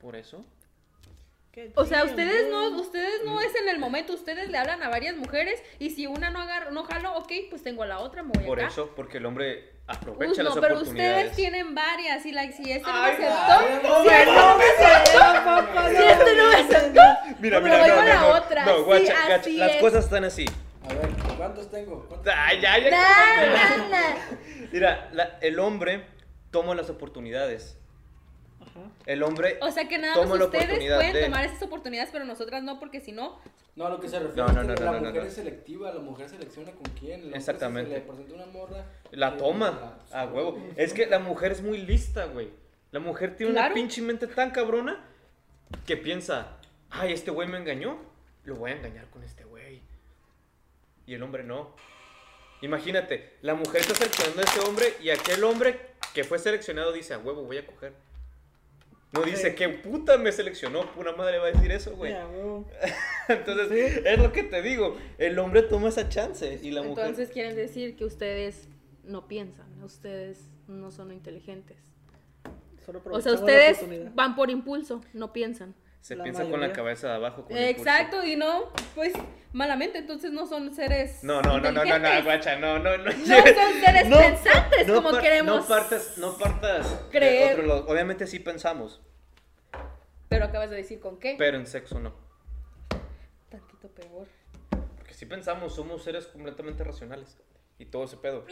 ¿Por eso? O sea, ustedes no, ustedes no es en el momento, ustedes le hablan a varias mujeres y si una no agarra, no jalo, ok, pues tengo a la otra, me voy Por acá. eso, porque el hombre aprovecha no, las pero oportunidades. ustedes tienen varias y like, si este no me aceptó, ay, si este no me aceptó, si este no me aceptó, Mira, me mira, voy no, con no, la no, otra. No, Sí, guacha, gacha, las cosas están así. A ver, ¿cuántos tengo? ¿Cuántos Ay, ya, ya. Mira, la- el hombre toma las oportunidades. Ajá. El hombre O sea que nada toma más ustedes pueden de- tomar esas oportunidades, pero nosotras no, porque si no, No, a lo que se refiere No, no, que no, no, la no, mujer no. es selectiva, la mujer selecciona con quién. Exactamente. Si se le presenta una morra. la toma la- a huevo. Es que la mujer es muy lista, güey. La mujer tiene Claro. una pinche mente tan cabrona que piensa, ay, este güey me engañó, lo voy a engañar con este güey. Y el hombre no. Imagínate, la mujer está seleccionando a ese hombre y aquel hombre que fue seleccionado dice, a huevo, voy a coger. No dice, Sí. ¿qué puta me seleccionó? Una madre va a decir eso, güey. Entonces, es lo que te digo. El hombre toma esa chance y la mujer... entonces quieren decir que ustedes no piensan, ustedes no son inteligentes. Solo O sea, ustedes van por impulso, no piensan. Se La piensa con la mayoría. cabeza de abajo. con. Exacto, y no, pues malamente, entonces no son seres. No, no, no, no, no, no, guacha, no, no, no. No son seres No, pensantes no como par- queremos. No partas, no partas creer. otro lado. Obviamente sí pensamos, Pero acabas de decir con qué. pero en sexo no. Tantito peor. Porque si pensamos, somos seres completamente racionales. Y todo ese pedo.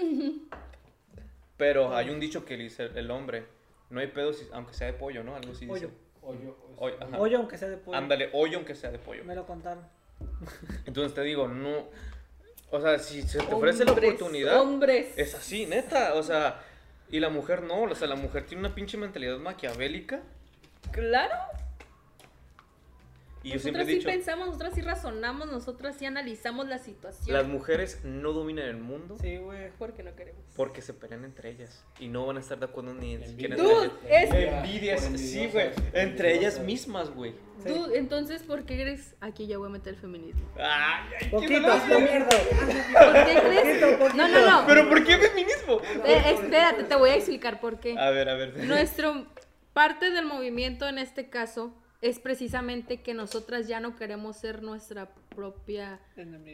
Pero hay un dicho que dice el hombre, no hay pedo si- aunque sea de pollo, ¿no? Algo así dice. Pollo. Hoyo. Aunque sea de pollo. Ándale, hoyo aunque sea de pollo. Me lo contaron. Entonces te digo, no... O sea, si se te ofrece la oportunidad... Hombres. Es así, neta, o sea, y la mujer no, o sea, la mujer tiene una pinche mentalidad maquiavélica. Claro. Y yo siempre Nosotras sí pensamos, nosotras sí razonamos, nosotras sí analizamos la situación. las mujeres no dominan el mundo Sí, güey. Porque no queremos. porque se pelean entre ellas y no van a estar de acuerdo ni siquiera Dude, entre ellas. es- Envidias, sí, güey, entre ellas mismas, güey. Sí. Tú, entonces, ¿por qué crees? Aquí ya voy a meter el feminismo. Ay, ay, qué Poquito, dolor. mierda. ¿Por qué crees? No, no, no. Pero ¿por qué feminismo? Eh, espérate, te voy a explicar por qué. A ver, a ver. Nuestro parte del movimiento en este caso es precisamente que nosotras ya no queremos ser nuestra propia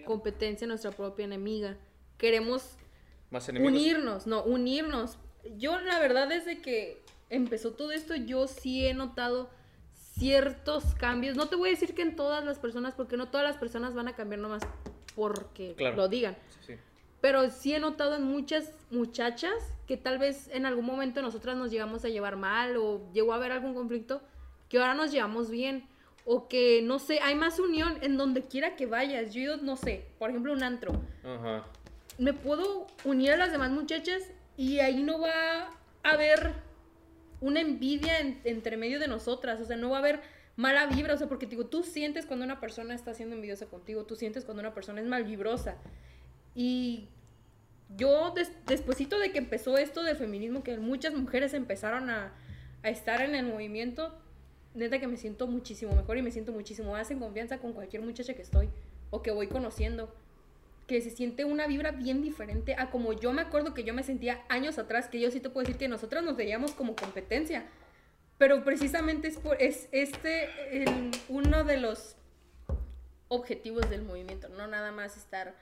competencia, nuestra propia enemiga. Queremos Más enemigos. unirnos, no, unirnos. Yo la verdad desde que empezó todo esto, yo sí he notado ciertos cambios. No te voy a decir que en todas las personas, porque no todas las personas van a cambiar nomás porque Claro. lo digan. Sí, sí. Pero sí he notado en muchas muchachas que tal vez en algún momento nosotras nos llegamos a llevar mal o llegó a haber algún conflicto, que ahora nos llevamos bien. O que, no sé, hay más unión en donde quiera que vayas. Yo, no sé, por ejemplo, un antro. Ajá. Me puedo unir a las demás muchachas y ahí no va a haber una envidia en- entre medio de nosotras. O sea, no va a haber mala vibra. O sea, porque digo, tú sientes cuando una persona está siendo envidiosa contigo. Tú sientes cuando una persona es malvibrosa. Y yo, des, despuesito de que empezó esto del feminismo, que muchas mujeres empezaron a, a estar en el movimiento, neta que me siento muchísimo mejor y me siento muchísimo más en confianza con cualquier muchacha que estoy o que voy conociendo. Que se siente una vibra bien diferente a como yo me acuerdo que yo me sentía años atrás, que yo sí te puedo decir que nosotras nos veíamos como competencia. Pero precisamente es, por, es este el- uno de los objetivos del movimiento, no nada más estar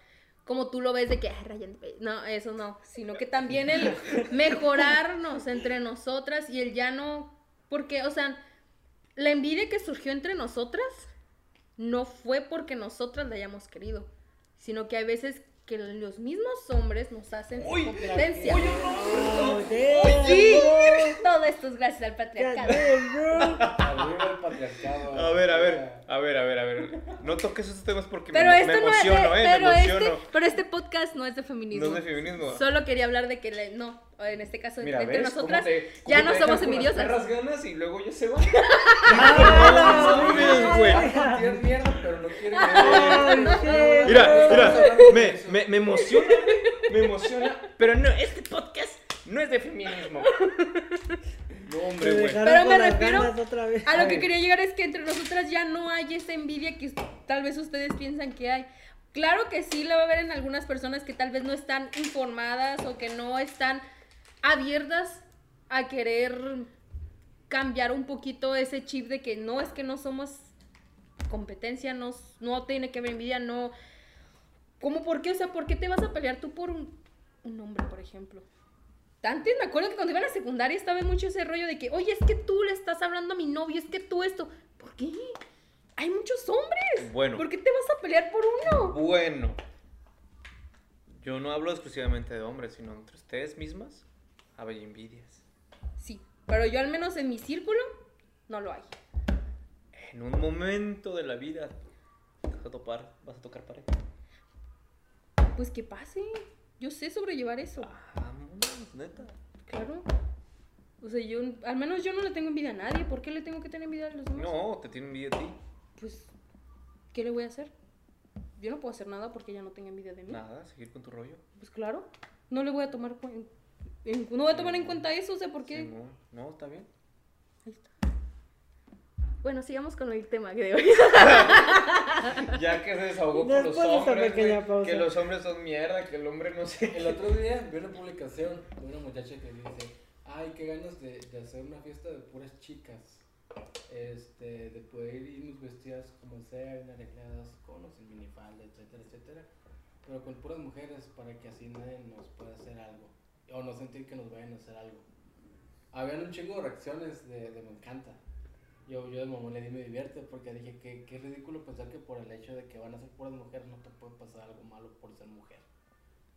como tú lo ves de que "Ay, pe-". no, eso no, sino que también el mejorarnos entre nosotras y el ya no, porque, o sea, la envidia que surgió entre nosotras no fue porque nosotras la hayamos querido, sino que hay veces que los mismos hombres nos hacen su competencia. Sí, todo esto es gracias al patriarcado. Arriba el patriarcado. A ver, a ver, a ver, a ver, a ver. No toques esos temas porque Pero me, esto me no es de- emociono, eh, pero me este, emociono. pero este podcast no es de feminismo. No es de feminismo. Solo quería hablar de que le- no, en este caso Mira, entre ¿ves? nosotras ¿Cómo te- ya no somos envidiosas. perras ganas y luego ya se van. ¡Ah, No güey. Mierda, pero. Mira, mira, me, me, me emociona, me emociona, pero no, este podcast no es de feminismo. No, hombre, güey. Pero me refiero ganas otra vez. A lo que quería llegar es que entre nosotras ya no hay esa envidia que tal vez ustedes piensan que hay. Claro que sí la va a haber en algunas personas que tal vez no están informadas o que no están abiertas a querer cambiar un poquito ese chip de que no es que no somos competencia, no, no tiene que haber envidia, no... ¿Cómo por qué? O sea, ¿por qué te vas a pelear tú por un, un hombre, por ejemplo? Antes me acuerdo que cuando iba a la secundaria estaba mucho ese rollo de que, oye, es que tú le estás hablando a mi novio, es que tú esto. ¿Por qué? Hay muchos hombres. Bueno. ¿Por qué te vas a pelear por uno? Bueno. Yo no hablo exclusivamente de hombres, sino entre ustedes mismas. Hay envidias. Sí, pero yo al menos en mi círculo no lo hay. En un momento de la vida vas a topar, vas a tocar pared. Pues que pase. Yo sé sobrellevar eso. Vámonos, neta. Claro. O sea, yo, al menos yo no le tengo envidia a nadie. ¿Por qué le tengo que tener envidia a los demás? No, te tiene envidia a ti. Pues, ¿qué le voy a hacer? Yo no puedo hacer nada porque ella no tenga envidia de mí. Nada, seguir con tu rollo. Pues claro. No le voy a tomar en, no voy a tomar en cuenta eso, o sea, ¿por qué? Sí, no, no, está bien. Ahí está. Bueno, sigamos con el tema de hoy. Ya que se desahogó con los hombres, pequeña güey, pausa. que los hombres son mierda, que el hombre no sé. El otro día vi una publicación de una muchacha que dice, ay, qué ganas de, de hacer una fiesta de puras chicas. Este, de poder irnos vestidas como sean, arregladas con sin minifalda, etcétera, etcétera. Pero con puras mujeres para que así nadie nos pueda hacer algo. O no sentir que nos vayan a hacer algo. Habían un chingo de reacciones de, de me encanta. Yo, yo de mamón le di me divierte porque dije que qué ridículo pensar que por el hecho de que van a ser puras mujeres no te puede pasar algo malo por ser mujer.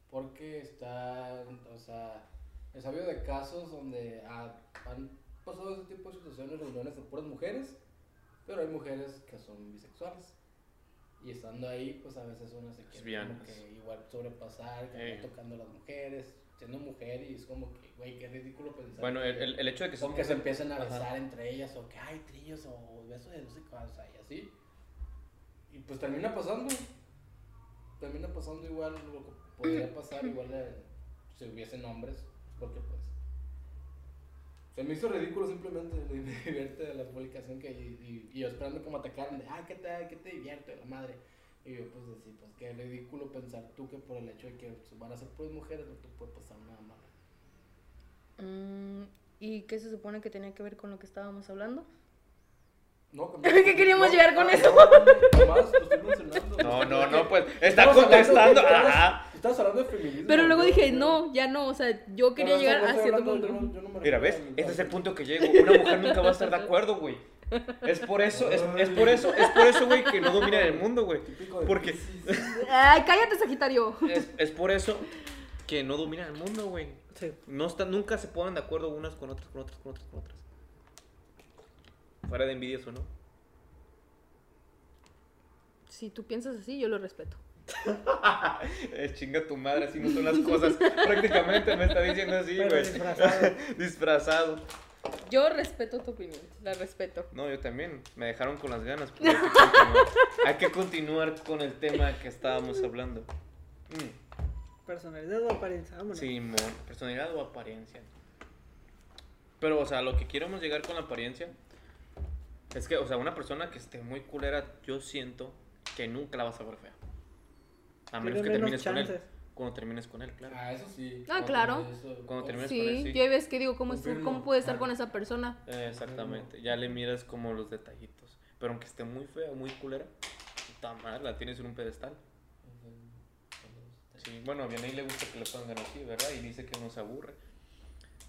Porque está, o sea, he sabido de casos donde ha- han pasado ese tipo de situaciones, reuniones de puras mujeres, pero hay mujeres que son bisexuales. Y estando ahí, pues a veces uno se quiere como que igual sobrepasar, que tocando a las mujeres, siendo mujer y es como que, güey, qué ridículo pensar. Bueno, que- el, el, el hecho de que o que se empiecen a Ajá. besar entre ellas, o que hay trillos, o besos de no sé sea, y así. Y pues termina pasando. Termina pasando igual lo que podría pasar, igual eh, si hubiesen hombres, porque pues. Se me hizo ridículo simplemente, me divierte de la publicación que. Y, y- y yo esperando que me atacaran de, ah, ¿qué te, qué te divierte, la madre? Y yo, pues, decir, pues, qué ridículo pensar tú que por el hecho de que van a ser pues mujeres no te puede pasar nada malo. Mm, ¿Y qué se supone que tenía que ver con lo que estábamos hablando? No, ¿Qué queríamos llegar con eso? Lo estoy mencionando. No, no, no, pues está contestando. estabas- Ajá. Estabas hablando de feminismo. Pero luego dije, no, ya no, o sea, yo quería No, no, llegar no a cierto punto. no- no Mira, ¿ves? Este es el punto que llego. Una mujer nunca va a estar de acuerdo, güey. Es por eso, es, es por eso, es por eso, güey, que no domina el mundo, güey. Porque. Ay, cállate, Sagitario. es, es por eso que no domina el mundo, güey. Sí. No está, nunca se ponen de acuerdo unas con otras, con otras, con otras, con otras. Fuera de envidias o no. Si tú piensas así, yo lo respeto. Es chinga tu madre, así no son las cosas. Prácticamente me está diciendo así, güey. disfrazado. Disfrazado. Yo respeto tu opinión, la respeto. No, yo también. Me dejaron con las ganas. hay, que continuar. Hay que continuar con el tema que estábamos hablando. Mm, Personalidad o apariencia, vámonos. Simón, personalidad o apariencia. Pero, o sea, lo que queremos llegar con la apariencia es que, o sea, una persona que esté muy culera, yo siento que nunca la vas a ver fea. A menos Tiene que menos termines con él. Cuando termines con él, claro. Ah, eso sí. Ah, claro. Eso- Cuando termines Sí, con él, sí. yo hay veces que digo, ¿cómo, es. ¿cómo puede estar Ah. con esa persona? Eh, exactamente. Ya le miras como los detallitos. Pero aunque esté muy fea, muy culera, puta madre, la tienes en un pedestal. Sí, bueno, a Vianney le gusta que le pongan así, ¿verdad? Y dice que no se aburre.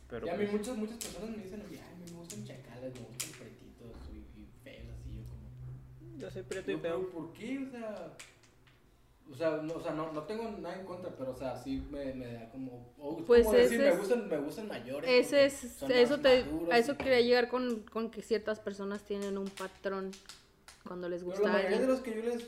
Pero y a mí pues, muchas, muchas personas me dicen, "Oye, ay, me gustan chacales, me gustan pretitos y, y feos, así yo como... Yo soy preto y feo. ¿por qué? O sea... O sea, no, o sea, no, no tengo nada en contra, pero o sea, sí me, me da como... o es Pues como decir, me gustan, me gustan mayores. Ese es, eso te, maduros a eso quería llegar con, con que ciertas personas tienen un patrón cuando les Pero gusta la mayoría de los que yo les, les,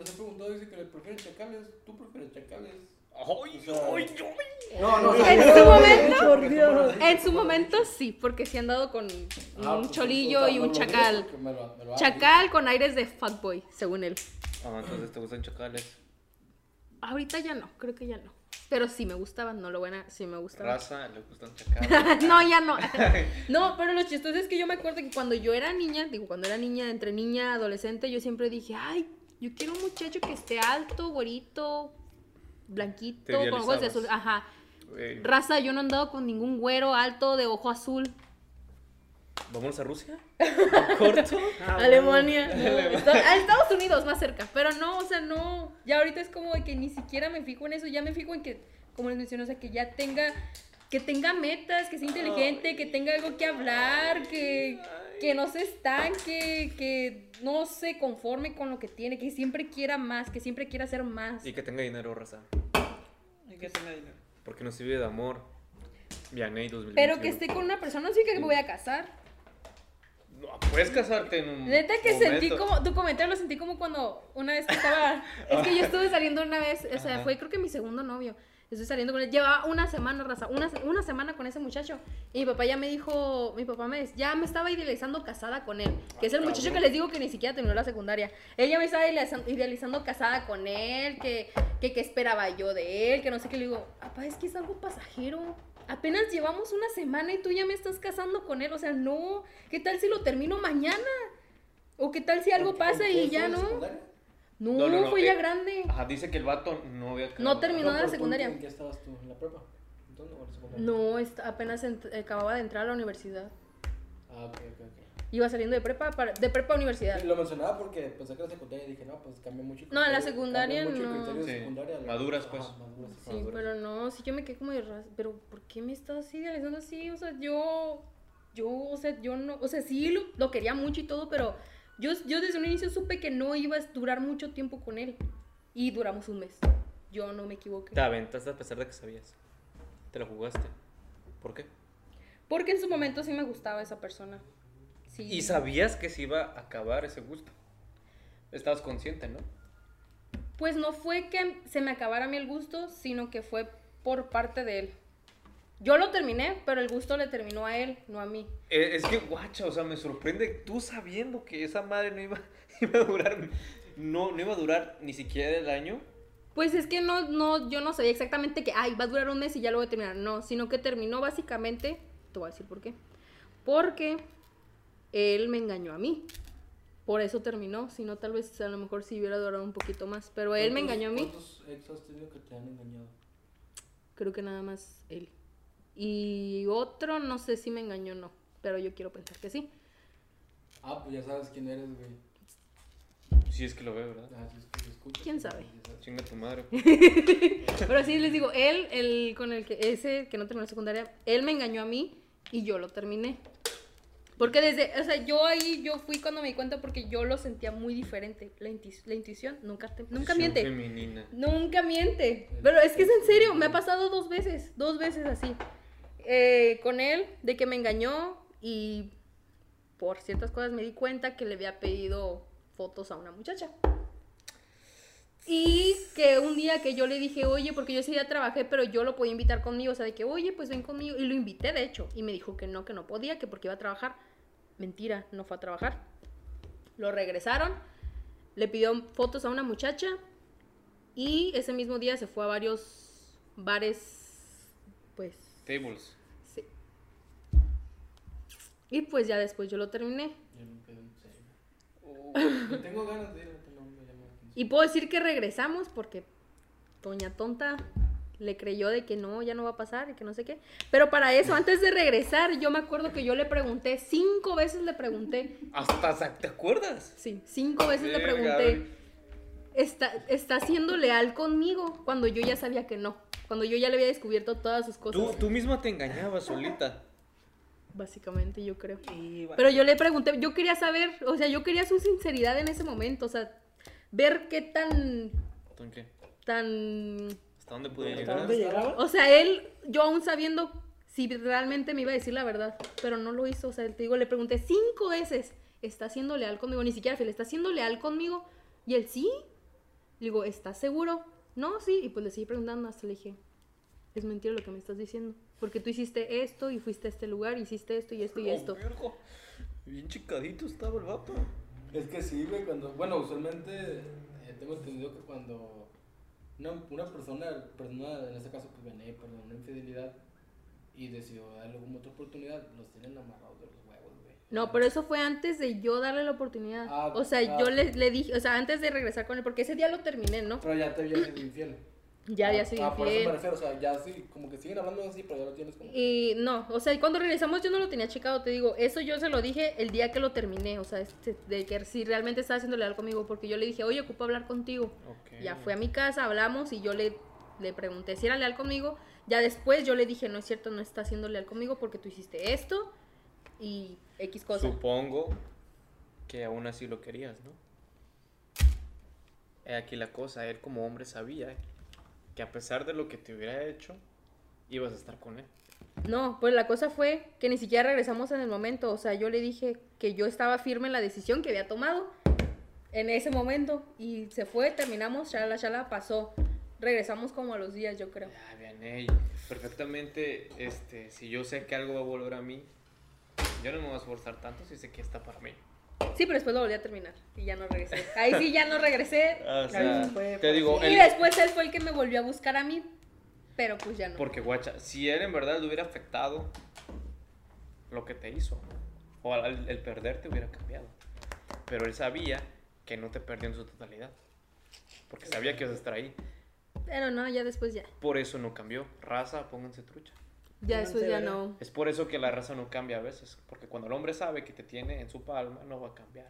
les he preguntado dicen que le prefieren chacales. ¿Tú prefieres chacales? ¡Ay, ay, ay! No, no, En no, su no, momento. En su momento sí, porque sí han dado con Ah, un pues, cholillo y un chacal. me lo- me lo ha Chacal con aires de fuckboy, según él. Ah, entonces te gustan chacales. Ahorita ya no, creo que ya no. Pero sí me gustaban, no lo buena, sí me gustaban. Raza, le gustan no, ya no. no, pero lo chistoso es que yo me acuerdo que cuando yo era niña, digo, cuando era niña, entre niña, adolescente, yo siempre dije, ay, yo quiero un muchacho que esté alto, güerito, blanquito, con ojos de azul. Ajá. Raza, yo no he andado con ningún güero alto de ojo azul. ¿Vámonos a Rusia? ¿Corto? Ah, Alemania. no, a Estados Unidos más cerca. Pero no, o sea, no. Ya ahorita es como de que ni siquiera me fijo en eso. Ya me fijo en que, como les mencioné, o sea, que ya tenga. Que tenga metas, que sea inteligente, que tenga algo que hablar, que, que no se estanque, que no se conforme con lo que tiene, que siempre quiera más, que siempre quiera hacer más. Y que tenga dinero, raza. Hay que tener dinero. Porque no se vive de amor. Vianney 2021. Pero que esté con una persona, no significa que me voy a casar. No, puedes casarte en un. Neta que momento. sentí como, tu comentario lo sentí como cuando una vez que estaba, es que yo estuve saliendo una vez, o sea, Ajá. fue creo que mi segundo novio, estoy saliendo con él, llevaba una semana, raza, una, una semana con ese muchacho, y mi papá ya me dijo, mi papá me ya me estaba idealizando casada con él, que es el Ah, muchacho cabrón. que les digo que ni siquiera terminó la secundaria, él ya me estaba idealizando, idealizando casada con él, que, que, que esperaba yo de él, que no sé qué, le digo, papá, es que es algo pasajero, Apenas llevamos una semana y tú ya me estás casando con él. O sea, no. ¿Qué tal si lo termino mañana? ¿O qué tal si algo ¿Con- pasa y ya en no? secundaria? No, No, no, no, fue ya grande. Ajá, dice que el vato no había No acabado. terminó. de la secundaria. ¿En qué estabas tú? ¿En la prepa? ¿Dónde? ¿O en la secundaria? No, est- apenas ent- acababa de entrar a la universidad. Ah, ok, ok, ok. Iba saliendo de prepa, para- de prepa a universidad. Lo mencionaba porque pensé que la secundaria y dije, no, pues cambia mucho. No, en la secundaria no. Sí, secundaria a la- maduras, pues. Ajá, maduras. Sí, Maduras. pero no, sí yo me quedé como de ras- pero ¿por qué me estás idealizando así? O sea, yo, yo, o sea, yo no, o sea, sí lo, lo quería mucho y todo, pero yo, yo desde un inicio supe que no iba a durar mucho tiempo con él. Y duramos un mes. Yo no me equivoqué. Te aventaste a pesar de que sabías. Te la jugaste. ¿Por qué? Porque en su momento sí me gustaba esa persona. Sí. Y sabías que se iba a acabar ese gusto. Estabas consciente, ¿no? Pues no fue que se me acabara a mí el gusto, sino que fue por parte de él. Yo lo terminé, pero el gusto le terminó a él, no a mí. Eh, Es que, guacha, o sea, me sorprende tú sabiendo que esa madre no iba, iba a durar, no, no iba a durar ni siquiera el año. Pues es que no, no, yo no sabía exactamente que, ay, va a durar un mes y ya lo voy a terminar. No, sino que terminó básicamente, te voy a decir por qué. Porque él me engañó a mí. Por eso terminó, si no tal vez a lo mejor si hubiera durado un poquito más. Pero él me ¿Cuántos- engañó a mí. ¿Cuántos ex has tenido que te han engañado? Creo que nada más él. Y otro, no sé si me engañó o no, pero yo quiero pensar que sí. Ah, pues ya sabes quién eres, güey. Si es que lo veo, ¿verdad? Ah, si es que lo escuchas, ¿Quién sabe? Chinga tu madre. Pero sí les digo, él, el con el que ese que no terminó la secundaria, él me engañó a mí y yo lo terminé. Porque desde, o sea, yo ahí yo fui cuando me di cuenta porque yo lo sentía muy diferente. La, intuición nunca te- nunca miente. femenina. Nunca miente. Pero es que es en serio, me ha pasado dos veces, dos veces así. Eh, con él, de que me engañó y por ciertas cosas me di cuenta que le había pedido fotos a una muchacha. Y que un día que yo le dije, oye, porque yo ese día trabajé, pero yo lo podía invitar conmigo, o sea, de que, oye, pues ven conmigo. Y lo invité, de hecho, y me dijo que no, que no podía, que porque iba a trabajar. Mentira, no fue a trabajar. Lo regresaron, le pidió fotos a una muchacha y ese mismo día se fue a varios bares, pues, Tables. sí. Y pues ya después yo lo terminé. Yo no pedo en serio. No tengo ganas de ir, no me llama la atención. Y puedo decir que regresamos porque Doña Tonta le creyó de que no, ya no va a pasar y que no sé qué. Pero para eso, antes de regresar, yo me acuerdo que yo le pregunté, cinco veces le pregunté, Hasta, ¿te acuerdas? sí, cinco veces le pregunté, ¿está, ¿está siendo leal conmigo? Cuando yo ya sabía que no. Cuando yo ya le había descubierto todas sus cosas. Tú, tú misma te engañabas solita. Básicamente, yo creo. Y bueno, Pero yo le pregunté, yo quería saber, o sea, yo quería su sinceridad en ese momento, o sea, ver qué tan, ¿Tú en qué? tan ¿Hasta dónde ¿hasta llegar? dónde llegaba? O sea, él, yo aún sabiendo si realmente me iba a decir la verdad, pero no lo hizo. O sea, te digo, le pregunté cinco veces, ¿está siendo leal conmigo? Ni siquiera fiel, ¿está siendo leal conmigo? Y él, sí. Le digo, ¿estás seguro? No, sí. Y pues le seguí preguntando hasta le dije, es mentira lo que me estás diciendo. Porque tú hiciste esto y fuiste a este lugar, hiciste esto y esto y Oh, esto. Bien chicadito estaba el vato. Es que sí, güey, cuando. Bueno, usualmente eh, tengo entendido que cuando una, una persona, persona, en este caso, pues viene, perdón, una infidelidad y decidió darle alguna otra oportunidad, los tienen amarrados de los huevos, güey. No, pero eso fue antes de yo darle la oportunidad. Ah, o sea, ah, yo le, le dije, o sea, antes de regresar con él, porque ese día lo terminé, ¿no? Pero ya te había sido infiel. Ya había Ah, sido ah, por eso me refiero, o sea, ya sí, como que siguen hablando así, pero ya lo tienes como. Y no, o sea, y cuando regresamos yo no lo tenía checado, te digo, eso yo se lo dije el día que lo terminé, o sea, este, de que si realmente estaba haciendo leal conmigo, porque yo le dije, oye, ocupo hablar contigo. Ya fue a mi casa, hablamos y yo le, le pregunté si era leal conmigo. Ya después yo le dije, no es cierto, no está siendo leal conmigo porque tú hiciste esto y X cosa. Supongo que aún así lo querías, ¿no? He aquí la cosa, él como hombre sabía que a pesar de lo que te hubiera hecho, ibas a estar con él. No, pues la cosa fue que ni siquiera regresamos en el momento. O sea, yo le dije que yo estaba firme en la decisión que había tomado en ese momento. Y se fue, terminamos, shala, shala, pasó. Regresamos como a los días, yo creo. Ya, Vianey, perfectamente, este, si yo sé que algo va a volver a mí, yo no me voy a esforzar tanto si sé que está para mí. Sí, pero después lo volví a terminar y ya no regresé. Ahí sí ya no regresé. O sea, fue te digo, Y después él fue el que me volvió a buscar a mí. Pero pues ya no. porque guacha, si él en verdad le hubiera afectado lo que te hizo, o al, el perderte hubiera cambiado. Pero él sabía que no te perdió en su totalidad, porque sabía que ibas a estar ahí. Pero no, ya después ya. Por eso no cambió. Raza, pónganse trucha. Ya después ya no. Es por eso que la raza no cambia a veces, porque cuando el hombre sabe que te tiene en su palma, no va a cambiar.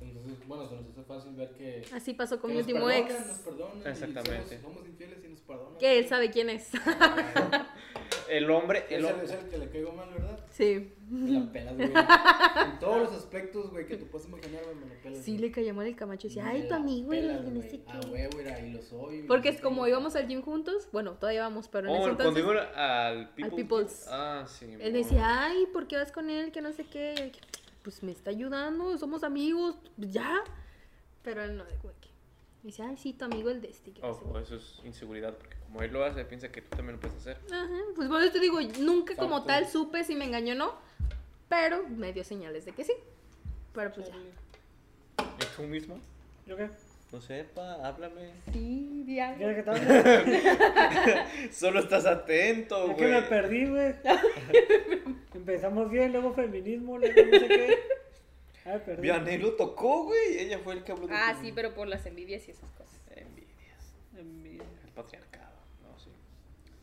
Entonces, bueno, se nos hace fácil ver que. Así pasó con mi último perdonan, ex. Nos perdonan, y Exactamente. Somos, somos infieles y nos perdonan. Que él sabe quién es. El hombre, el el, hombre, es el que le caigo mal, ¿verdad? Sí. Me la pelas, güey. En todos los aspectos, güey, que tú puedes imaginar, güey, me la pelas. Sí, güey. le cayó mal el Camacho. Y decía, Me ay, tu la amigo, y pelas, que no güey. sé Ah, qué. güey, güey, ahí lo soy. Porque es güey. como íbamos al gym juntos, bueno, todavía vamos, pero en Oh, ese cuando entonces, al People's. People's. Ah, sí. él me decía, ay, ¿por qué vas con él? Que no sé qué. Y yo, Pues me está ayudando, somos amigos, pues ya. Pero él no, de que. Me decía, ay, sí, tu amigo el de este. que no sé Ojo, eso es inseguridad, porque como él lo hace, piensa que tú también lo puedes hacer. qué". Ajá, pues por eso te digo, nunca como tal supe si me engañó o no, pero me dio señales de que sí. Pero pues ya. ¿Y tú mismo? ¿Yo qué? No sepa, háblame. Sí. ¿Quieres que te? Solo estás atento, Es que me güey. perdí, güey. Empezamos bien, luego feminismo, luego no sé qué. Ah, me perdí. Vianney lo tocó, güey. Ella fue el que habló de Ah, sí, pero por las envidias y esas cosas. Envidias. El patriarcado.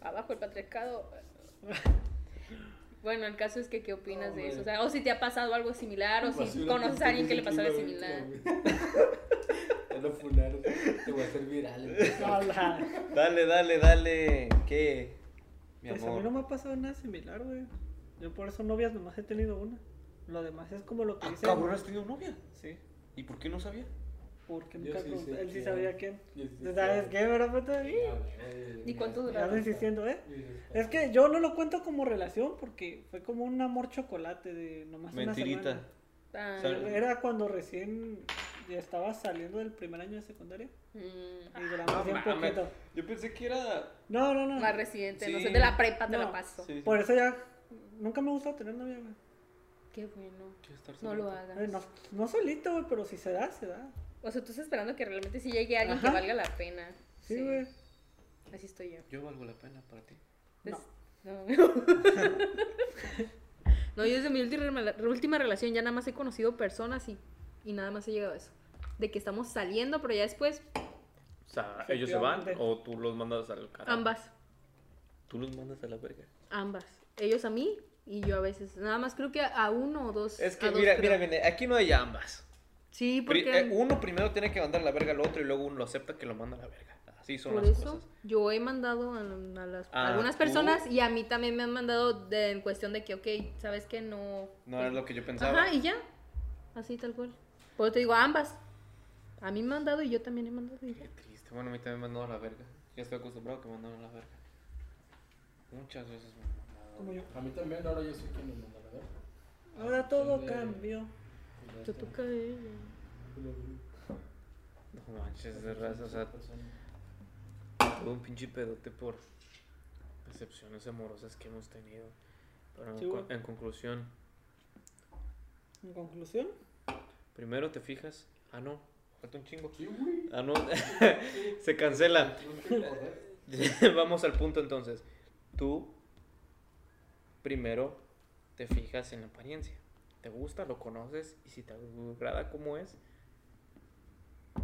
Abajo el patriarcado. Bueno, el caso es que, ¿qué opinas de eso? O sea, o si te ha pasado algo similar, o si conoces a alguien que le pasó algo similar. Te lo funaron, te voy a hacer viral. Hola. Dale, dale, dale. ¿Qué? Mi Pues a mí no me ha pasado nada similar, güey. Yo por eso novias nomás he tenido una. Lo demás es como lo que Ah, dice. cabrón, ¿has tenido novia? Sí. ¿Y por qué no sabía? Porque nunca sí sé Él sí quién. sabía quién. ¿Sabes quién. qué, verdad, puta? ¿Y cuánto duraron? insistiendo, ¿eh? Es que yo no lo cuento como relación porque fue como un amor chocolate de nomás una Mentirita. semana. Ah, Era cuando recién ya estaba saliendo del primer año de secundaria mm, y duramos bien mames. poquito. Yo pensé que era. No, no, no. más reciente, no sé, de la prepa te No. la paso. Sí, sí. Por eso ya nunca me gustó tener novia, güey. Qué bueno. No lo hagas. No, no solito, güey, pero si se da, se da. O sea, tú estás esperando que realmente sí llegue alguien que Ajá. valga la pena. Sí, güey. Así estoy yo. Yo valgo la pena para ti. Pues, no. no, yo desde mi última, última relación ya nada más he conocido personas y, y nada más he llegado a eso. De que estamos saliendo, pero ya después, O sea, ¿ellos se van o tú los mandas al carajo? ambas, Tú los mandas a la verga. ambas. Ellos a mí y yo a veces. Nada más creo que a uno o dos. Es que, a dos mira, creo. mira, mira, aquí no hay ambas. Sí, porque eh, uno primero tiene que mandar a la verga al otro y luego uno lo acepta que lo manda a la verga. Así son por las eso cosas. yo he mandado a, a las, Ah, a algunas ¿tú? personas y a mí también me han mandado de, en cuestión de que, ok, sabes que no. No era lo que yo pensaba. Ajá, y ya. Así tal cual. Por eso te digo, ambas. A mí me han mandado y yo también he mandado y ya. Qué triste. Bueno, a mí también me han mandado a la verga. Ya estoy acostumbrado a que me mandan a la verga. Muchas veces me han mandado. Como yo. A mí también, ahora yo soy quien me manda a ver. Ahora todo Sí. cambió. Te toca a ella. No manches, de raza, o sea, todo un pinche pedote por decepciones amorosas que hemos tenido. Pero Sí, en, conclusión, En conclusión, primero te fijas, ah no, falta un chingo. Sí, güey. Ah no, se cancela. Vamos al punto entonces. Tú primero te fijas en la apariencia. ¿Te gusta? ¿Lo conoces? Y si te agrada cómo es,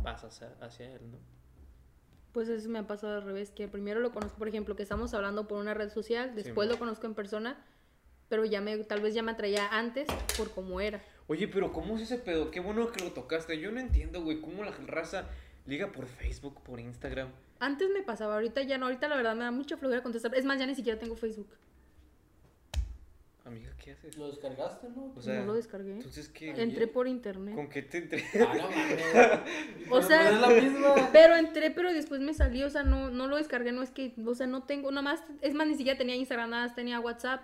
vas hacia, hacia él, ¿no? Pues eso me ha pasado al revés, que primero lo conozco, por ejemplo, que estamos hablando por una red social, después mo. lo conozco en persona, pero ya me, tal vez ya me atraía antes por cómo era. Oye, pero ¿cómo es ese pedo? Qué bueno que lo tocaste. Yo no entiendo, güey, cómo la raza liga por Facebook, por Instagram. Antes me pasaba, ahorita ya no, ahorita la verdad me da mucha flojera contestar. Es más, ya ni siquiera tengo Facebook. Amiga, ¿qué haces? ¿Lo descargaste, no? O sea, no lo descargué. Entonces, ¿qué? Entré por internet. ¿Con qué te entré? Ah, no mames. O sea- Pero no es la misma. Pero entré, pero después me salí, o sea, no, no lo descargué, no es que, o sea, no tengo, nada más, es más, ni siquiera tenía Instagram, nada más tenía WhatsApp,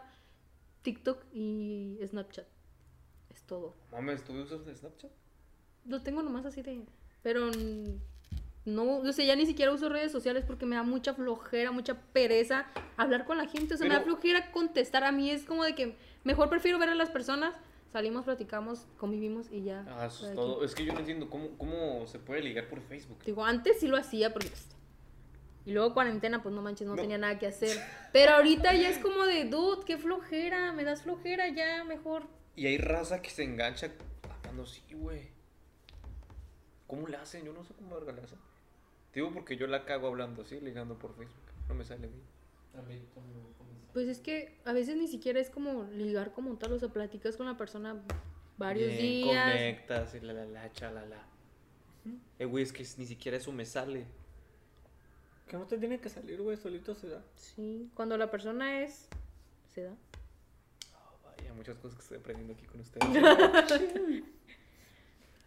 TikTok y Snapchat. Es todo. Mames, ¿tú usas Snapchat? Lo tengo nomás así de, pero no, o sea, ya ni siquiera uso redes sociales porque me da mucha flojera, mucha pereza hablar con la gente, o sea, me da flojera contestar, a mí es como de que mejor prefiero ver a las personas, salimos, platicamos, convivimos y ya. Ah, eso es todo. Es que yo no entiendo cómo, cómo se puede ligar por Facebook. Digo, antes sí lo hacía porque... pues, y luego cuarentena, pues no manches, no, No. tenía nada que hacer. Pero ahorita ya es como de, dude, qué flojera, me das flojera, ya mejor. Y hay raza que se engancha hablando así, güey. ¿Cómo le hacen? Yo no sé cómo verga le hacen. Te digo porque yo la cago hablando así, ligando por Facebook. No me sale bien. También me comienza. Pues es que a veces ni siquiera es como ligar como tal, o sea, platicas con la persona varios Bien, días. Conectas y la la la chalala. Eh, güey, es que ni siquiera eso me sale. que no te tiene que salir, güey, solito se da. Sí, cuando la persona es... Se da. Oh, vaya, muchas cosas que estoy aprendiendo aquí con ustedes.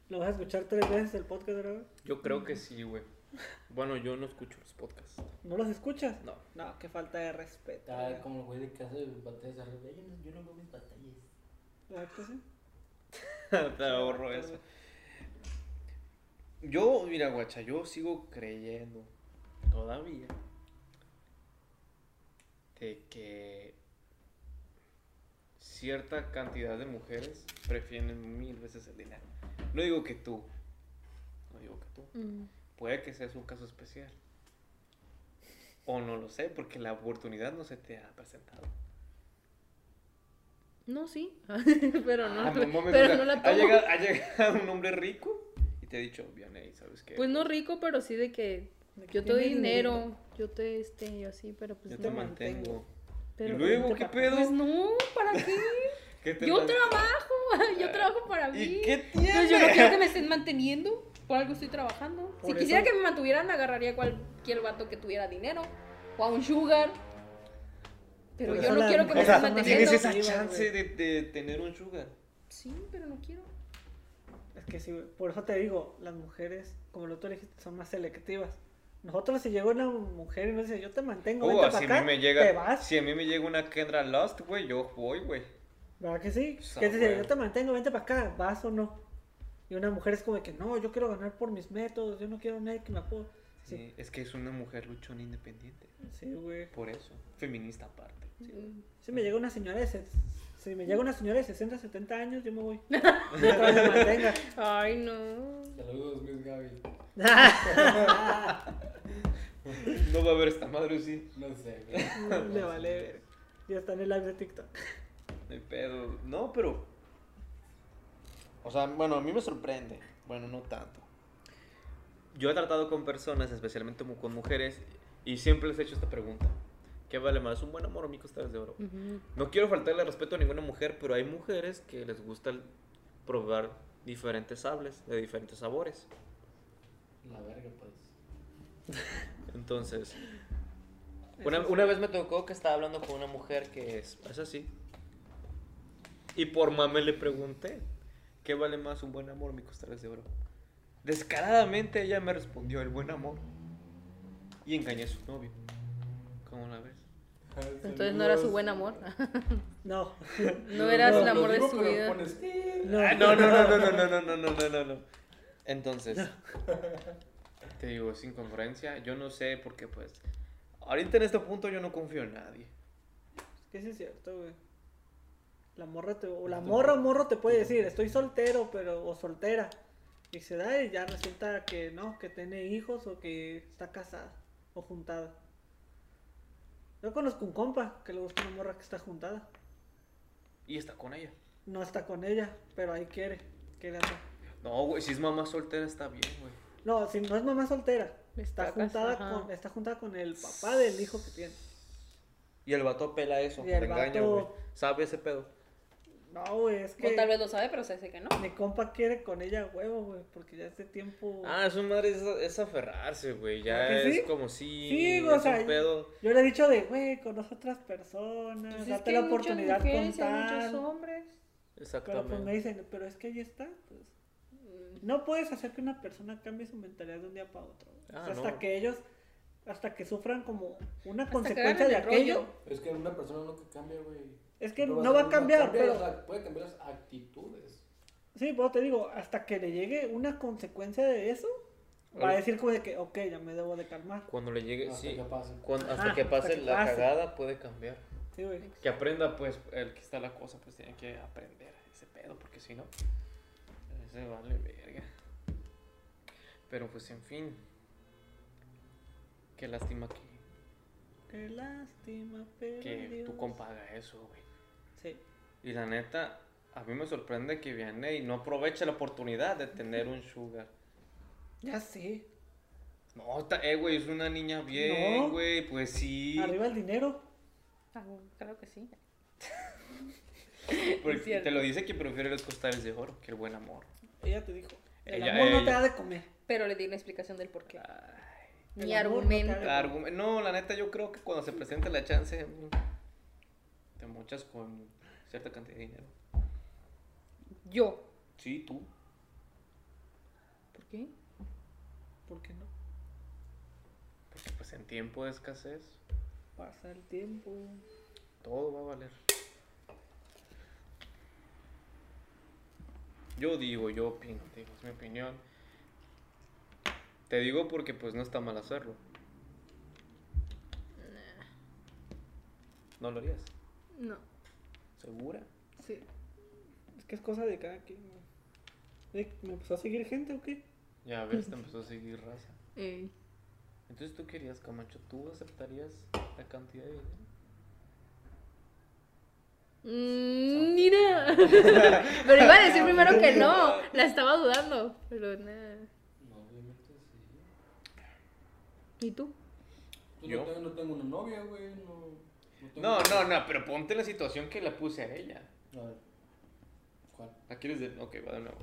¿Lo vas a escuchar tres veces el podcast, ¿verdad? Yo creo que sí, güey. Bueno, yo no escucho los podcasts. ¿No los escuchas? No. No, qué falta de respeto. Ah, güey. como el güey de casa de batallas de arriba. Yo no, yo no veo mis batallas. ¿Verdad que sí? Te ahorro eso. Yo, mira, guacha, yo sigo creyendo todavía de que cierta cantidad de mujeres prefieren mil veces el dinero. No digo que tú, no digo que tú. Mm. Puede que seas un caso especial. O no lo sé, porque la oportunidad no se te ha presentado. No, sí. pero no, Ah, pero o sea, no la ha, llegado, ha llegado un hombre rico y te ha dicho, Vianey, ¿sabes qué? Pues no rico, pero sí de que De que yo te doy tiene dinero, dinero. yo te este y así, pero pues Yo no. te mantengo. Pero, ¿Y luego qué pedo? Pues no, ¿para qué? ¿Qué te Yo trabajo, yo trabajo para mí. ¿Y qué Pues yo no tiene? quiero que me estén manteniendo. Por algo estoy trabajando. si Por quisiera eso- que me mantuvieran, agarraría cualquier vato que tuviera dinero. O a un sugar. Pero Por yo no las quiero que me estén más tienes manteniendo. esa chance de, de tener un sugar. Sí, pero no quiero. Es que sí, por eso te digo, las mujeres, como lo tú dijiste, son más selectivas. Nosotros si llega una mujer y nos dice, yo te mantengo, Oh, vente si para acá, me te llega, vas. si a mí me llega una Kendra Lost, güey, yo voy, güey. ¿Verdad que sí? Sa- Que te dice, yo te mantengo, vente para acá, vas o no. Y una mujer es como de que, no, yo quiero ganar por mis métodos, yo no quiero nadie que me apoye. Sí, Sí, es que es una mujer luchona independiente. sí, güey. Por eso, feminista aparte. Si me llega una señora de, ses- si me llega una señora de 60, 70 años, yo me voy. Mientras me mantenga. Ay, no. Saludos, Miss Gaby. No va a haber esta madre, sí. No sé, güey. Le vale ver. Ya está en el live de TikTok. No hay pedo. No, pero. O sea, bueno, a mí me sorprende. Bueno, no tanto. Yo he tratado con personas, especialmente con mujeres, y siempre les he hecho esta pregunta: ¿Qué vale más, un buen amor o mil costales de oro? Ujú. No quiero faltarle respeto a ninguna mujer, pero hay mujeres que les gusta probar diferentes sables de diferentes sabores. La verga, pues. Entonces, una, una vez me tocó que estaba hablando con una mujer que es, es así. Y por mame le pregunté, ¿qué vale más un buen amor o mil costales de oro? Descaradamente ella me respondió, el buen amor. Y engañé a su novio. ¿Cómo la ves? Entonces no era su buen amor. No. No eras el amor de su vida. No. Ah, no, no, no, no, no, no, no, no, no, no, no, no. Entonces, te digo, es incongruencia. Yo no sé porque, pues, ahorita en este punto yo no confío en nadie. Es que sí es cierto, güey. La morra te, o la morra o morro te puede decir, estoy soltero, pero, o soltera. Y se da y ya resulta que no, que tiene hijos o que está casada o juntada. Yo conozco un compa que le gusta una morra que está juntada. Y está con ella. No está con ella, pero ahí quiere. quiere. No, güey, si es mamá soltera está bien, güey. No, si no es mamá soltera, está, Está juntada con, está juntada con el papá del hijo que tiene. Y el vato pela eso, Y el engaña, vato- güey. ¿Sabe ese pedo? No, güey, es que O tal vez lo sabe, pero se dice que no. mi compa quiere con ella huevo, güey, porque ya hace tiempo... Ah, su madre es, es aferrarse, güey. Ya ¿Verdad que es sí? como si. Sí, güey, o sea, un pedo. Yo le he dicho de, güey, conoce otras personas, Pues es date que la oportunidad y hay muchos hombres. Pero pues me Exactamente. dicen, pero es que ahí está, pues. No puedes hacer que una persona cambie su mentalidad de un día para otro. Ah, O sea, hasta no. que ellos, hasta que sufran como una Hasta consecuencia de aquello. rollo. Es que una persona no que cambia, güey. Es que No no va a cambiar, cambia pero- puede cambiar las actitudes. Sí, pues te digo, hasta que le llegue una consecuencia de eso, va a decir como de que, ok, ya me debo de calmar. Cuando le llegue, Hasta sí. que pase. cuando- hasta que hasta pase que la pase. cagada puede cambiar. Sí, güey. Que aprenda, pues, el que está la cosa, pues tiene que aprender ese pedo, porque si no, se vale verga. Pero pues, en fin. Qué lástima que, Qué lástima, pero que Dios. tu compa haga eso, güey. Sí. Y la neta, a mí me sorprende que viene y no aprovecha la oportunidad de tener un sugar. Ya sé. No, eh, güey, es una niña bien, No. güey, pues sí. Arriba el dinero. Ah, claro que sí. Porque te lo dice que prefiere los costales de oro que el buen amor. Ella te dijo. El Ella- amor no te da de comer. Pero le di una explicación del por qué. Ay, el amor no argumento. No, la neta, yo creo que cuando se presente la chance, mm, te mochas con cierta cantidad de dinero. Yo. Sí, tú. ¿Por qué? ¿Por qué no? Porque pues en tiempo de escasez, Pasa el tiempo. todo va a valer. Yo digo, yo opino, digo, es mi opinión. Te digo porque pues no está mal hacerlo. ¿No lo harías? No. ¿Segura? Sí. Es que es cosa de cada quien. güey. Eh, ¿Me empezó a seguir gente o qué? Ya ves, te empezó a seguir raza. Ey. Entonces tú querías, Camacho, ¿tú aceptarías la cantidad de dinero? Mm, mira. pero iba a decir primero que no. La estaba dudando. Pero nada. No, obviamente sí. ¿Y tú? Pues ¿Yo? no tengo, no tengo una novia, güey. No. No, no, no, pero ponte la situación que la puse a ella. A ver. ¿Cuál? ¿La quieres de.? Ok, va de nuevo.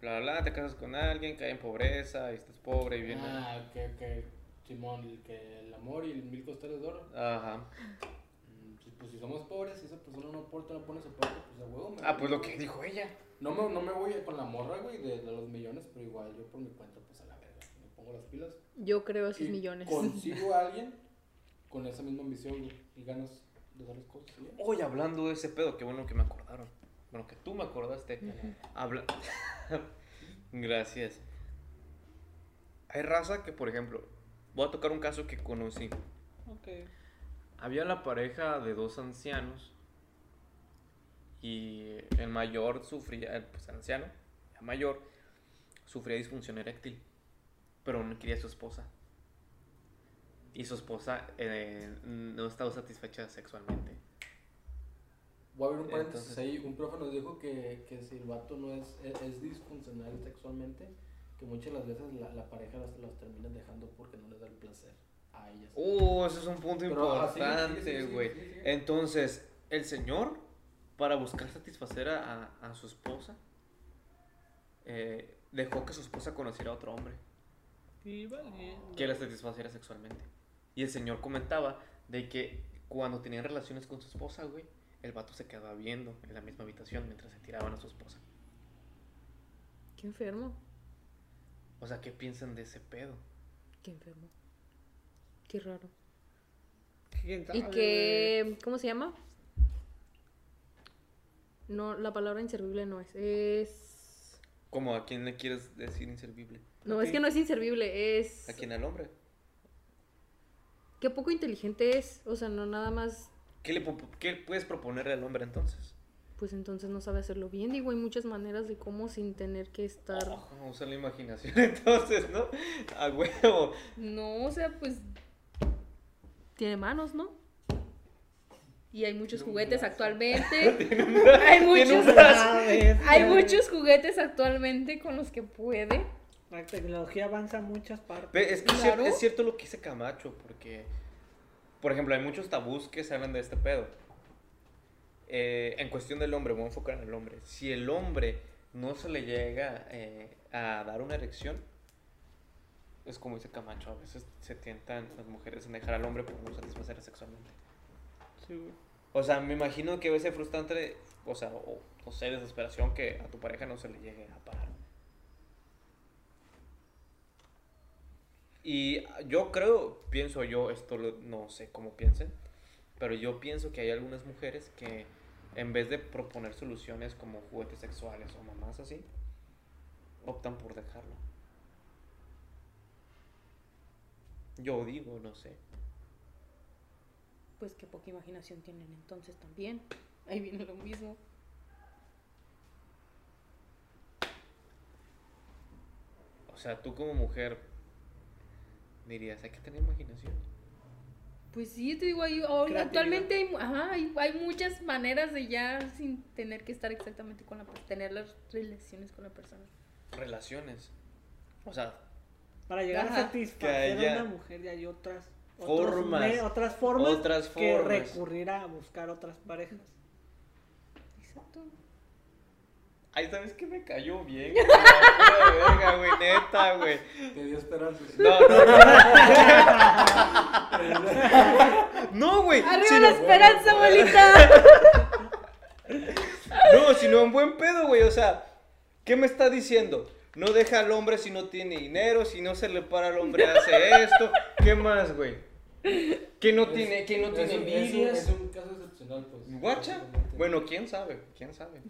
Bla, bla, bla, te casas con alguien, cae en pobreza, y estás pobre y viene. Ah, ok, ok. Simón, el, que el amor y el mil costales de oro. Ajá. Pues, pues si somos pobres y esa persona no aporta, no pone su parte, pues a huevo. me Ah, pues lo que dijo ella. No me, no me voy con la morra, güey, de, de los millones, pero igual yo por mi cuenta, pues a la verga. Me pongo las pilas. Yo creo esos y millones. Consigo a alguien con esa misma ambición, güey, y ganas de dar las cosas. ¿sí? Hoy hablando de ese pedo, qué bueno que me acordaron. Bueno, que tú me acordaste. Habla. Gracias. Hay raza que, por ejemplo, voy a tocar un caso que conocí. Ok. Había la pareja de dos ancianos y el mayor sufría, el, pues, el anciano, el mayor, sufría disfunción eréctil, pero no quería a su esposa. Y su esposa eh, no estaba satisfecha sexualmente. Voy a abrir un paréntesis Entonces- ahí. Un profe nos dijo que, que si el vato no es, es, es disfuncional sexualmente, que muchas de las veces la, la pareja las, las termina dejando porque no les da el placer a ellas. Uh, ese es un punto Pero, ah, importante, güey. sigue, sigue, sigue. Entonces, el señor, para buscar satisfacer a, a su esposa, eh, dejó que su esposa conociera a otro hombre Y vale. que la satisfaciera sexualmente. Y el señor comentaba de que cuando tenían relaciones con su esposa, güey, el vato se quedaba viendo en la misma habitación mientras se tiraban a su esposa. Qué enfermo. O sea, ¿qué piensan de ese pedo? Qué enfermo. Qué raro. ¿Quién ¿Y qué. ¿Cómo se llama? No, la palabra inservible no es. Es. ¿Cómo a quién le quieres decir inservible? No, es que no es inservible, es. ¿A quién al hombre? Qué poco inteligente es. O sea, no nada más. ¿Qué, le, qué puedes proponerle al hombre entonces? Pues entonces no sabe hacerlo bien. Digo, hay muchas maneras de cómo sin tener que estar. Oh, usa la imaginación entonces, ¿no? A huevo. No, o sea, pues. Tiene manos, ¿no? Y hay muchos juguetes actualmente. hay muchos. Hay muchos juguetes actualmente con los que puede. La tecnología avanza en muchas partes. Ve, es que es Claro. es cierto lo que dice Camacho, porque, por ejemplo, hay muchos tabús que se hablan de este pedo. Eh, en cuestión del hombre, voy a enfocar en el hombre. Si el hombre no se le llega eh, a dar una erección, es como dice Camacho, a veces se tientan las mujeres en dejar al hombre por no satisfacer sexualmente. Sí, güey. O sea, me imagino que debe ser frustrante, o sea, o, o sea, desesperación que a tu pareja no se le llegue a parar. Y yo creo, pienso yo, esto lo- no sé cómo piensen, pero yo pienso que hay algunas mujeres que en vez de proponer soluciones como juguetes sexuales o mamás así, optan por dejarlo. Yo digo, no sé. Pues qué poca imaginación tienen entonces también. Ahí viene lo mismo. O sea, tú como mujer dirías, hay que tener imaginación. Pues sí, te digo, hay, actualmente hay, ajá, hay, hay muchas maneras de ya sin tener que estar exactamente con la persona, tener las relaciones con la persona. Relaciones. O sea, Para llegar Ajá. a satisfacer Que a una mujer ya hay otras otros formas, otras formas otras que formas. recurrir a buscar otras parejas. Exacto. Ay, ¿sabes qué me cayó bien? güey? Verga, güey, neta, güey. Te dio esperanzas. No, no, no. No, güey. ¡Arriba sino- la esperanza, bolita! No, sino en buen pedo, güey. O sea, ¿qué me está diciendo? No deja al hombre si no tiene dinero, si no se le para al hombre hace esto. ¿Qué más, güey? Que no tiene, que no tiene un- es un- envidias. Es un caso excepcional, pues. ¿Guacha? Bueno, quién sabe, quién sabe.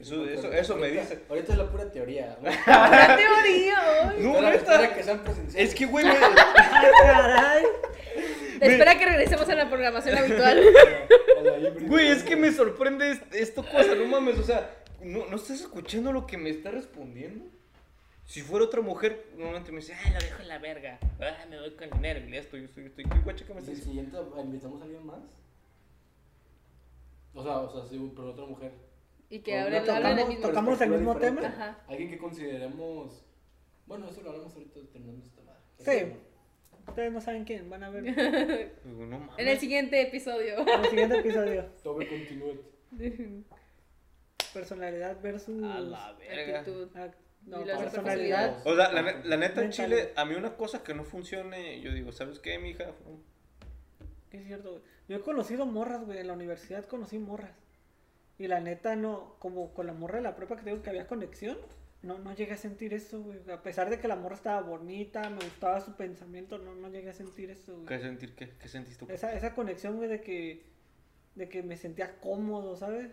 Eso, eso, ahorita- eso me dice. Ahorita es la pura teoría. ¿no? ¡La teoría! hoy! No, Espera- espera que sean presenciales. Es que, güey, me- ¡Ay, caray! Espera que regresemos a la programación habitual. Güey, es que me sorprende est- esto cosa, no mames, o sea, ¿no, ¿no estás escuchando lo que me está respondiendo? Si fuera otra mujer, normalmente me dice, ay, lo dejo en la verga, ah, me voy con dinero, y esto, yo estoy, estoy, ¿qué guacha que me ¿Y estás el siguiente invitamos a alguien más? O sea, o sea, sí, pero otra mujer. Y que el tocamos- tocamos el mismo diferente. Ajá. Alguien que consideremos. Bueno, eso lo hablamos ahorita terminando esta madre. Sí. Ustedes no saben quién, van a ver no. En el siguiente episodio. en el siguiente episodio. Tobe continúe. Personalidad versus. A la verga. Actitud. ac- no, Y la personalidad. O sea, la, la neta en. Chile, a mí una cosa que no funcione, yo digo, ¿sabes qué, mija? Es cierto, güey. Yo he conocido morras, güey. En la universidad conocí morras. Y la neta, no. Como con la morra de la prepa que tengo que había conexión. No, no llegué a sentir eso, güey. A pesar de que la morra estaba bonita, me gustaba su pensamiento, no, no llegué a sentir eso, güey. ¿Qué sentir qué? ¿Qué sentiste tú? Esa, esa conexión, güey, de que, de que me sentía cómodo, ¿sabes?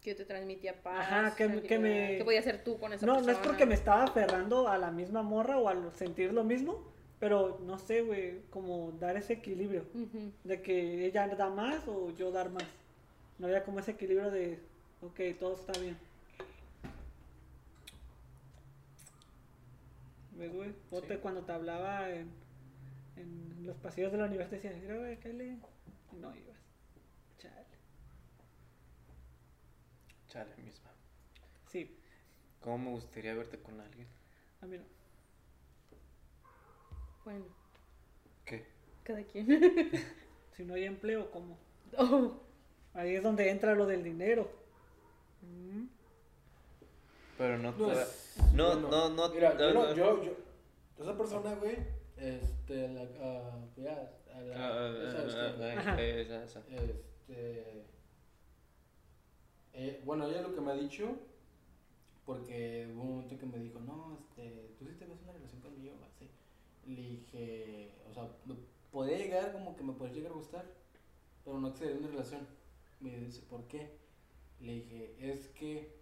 Que te transmitía paz. Ajá, que- que me- ¿Qué podías hacer tú con esa No, persona? no es porque me estaba aferrando a la misma morra o al sentir lo mismo, pero no sé, güey, como dar ese equilibrio. De que ella da más o yo dar más. No había como ese equilibrio de, ok, todo está bien. ¿Ves, güey? O te- cuando te hablaba en, en los pasillos de la universidad, decías, mira, güey. Y no ibas. Chale. Chale, misma. Sí, ¿Cómo me gustaría verte con alguien? a mí no. Bueno, ¿Qué? cada quien. Si no hay empleo, ¿cómo? Oh, Ahí es donde entra lo del dinero. Mm. Pero no No, es- no, bueno, no, no, Mira, no, yo, no. yo, yo, esa persona, güey, este, la, ah, ya, a la, Ah, esa, este, Ajá. esa, esa. Este. eh, bueno, ella lo que me ha dicho, porque hubo un momento que me dijo, no, este, tú sí te ves una relación conmigo, así. Le dije, o sea, me podría llegar como que me podría llegar a gustar, pero no acceder a una relación. Me dice, ¿por qué? Le dije, es que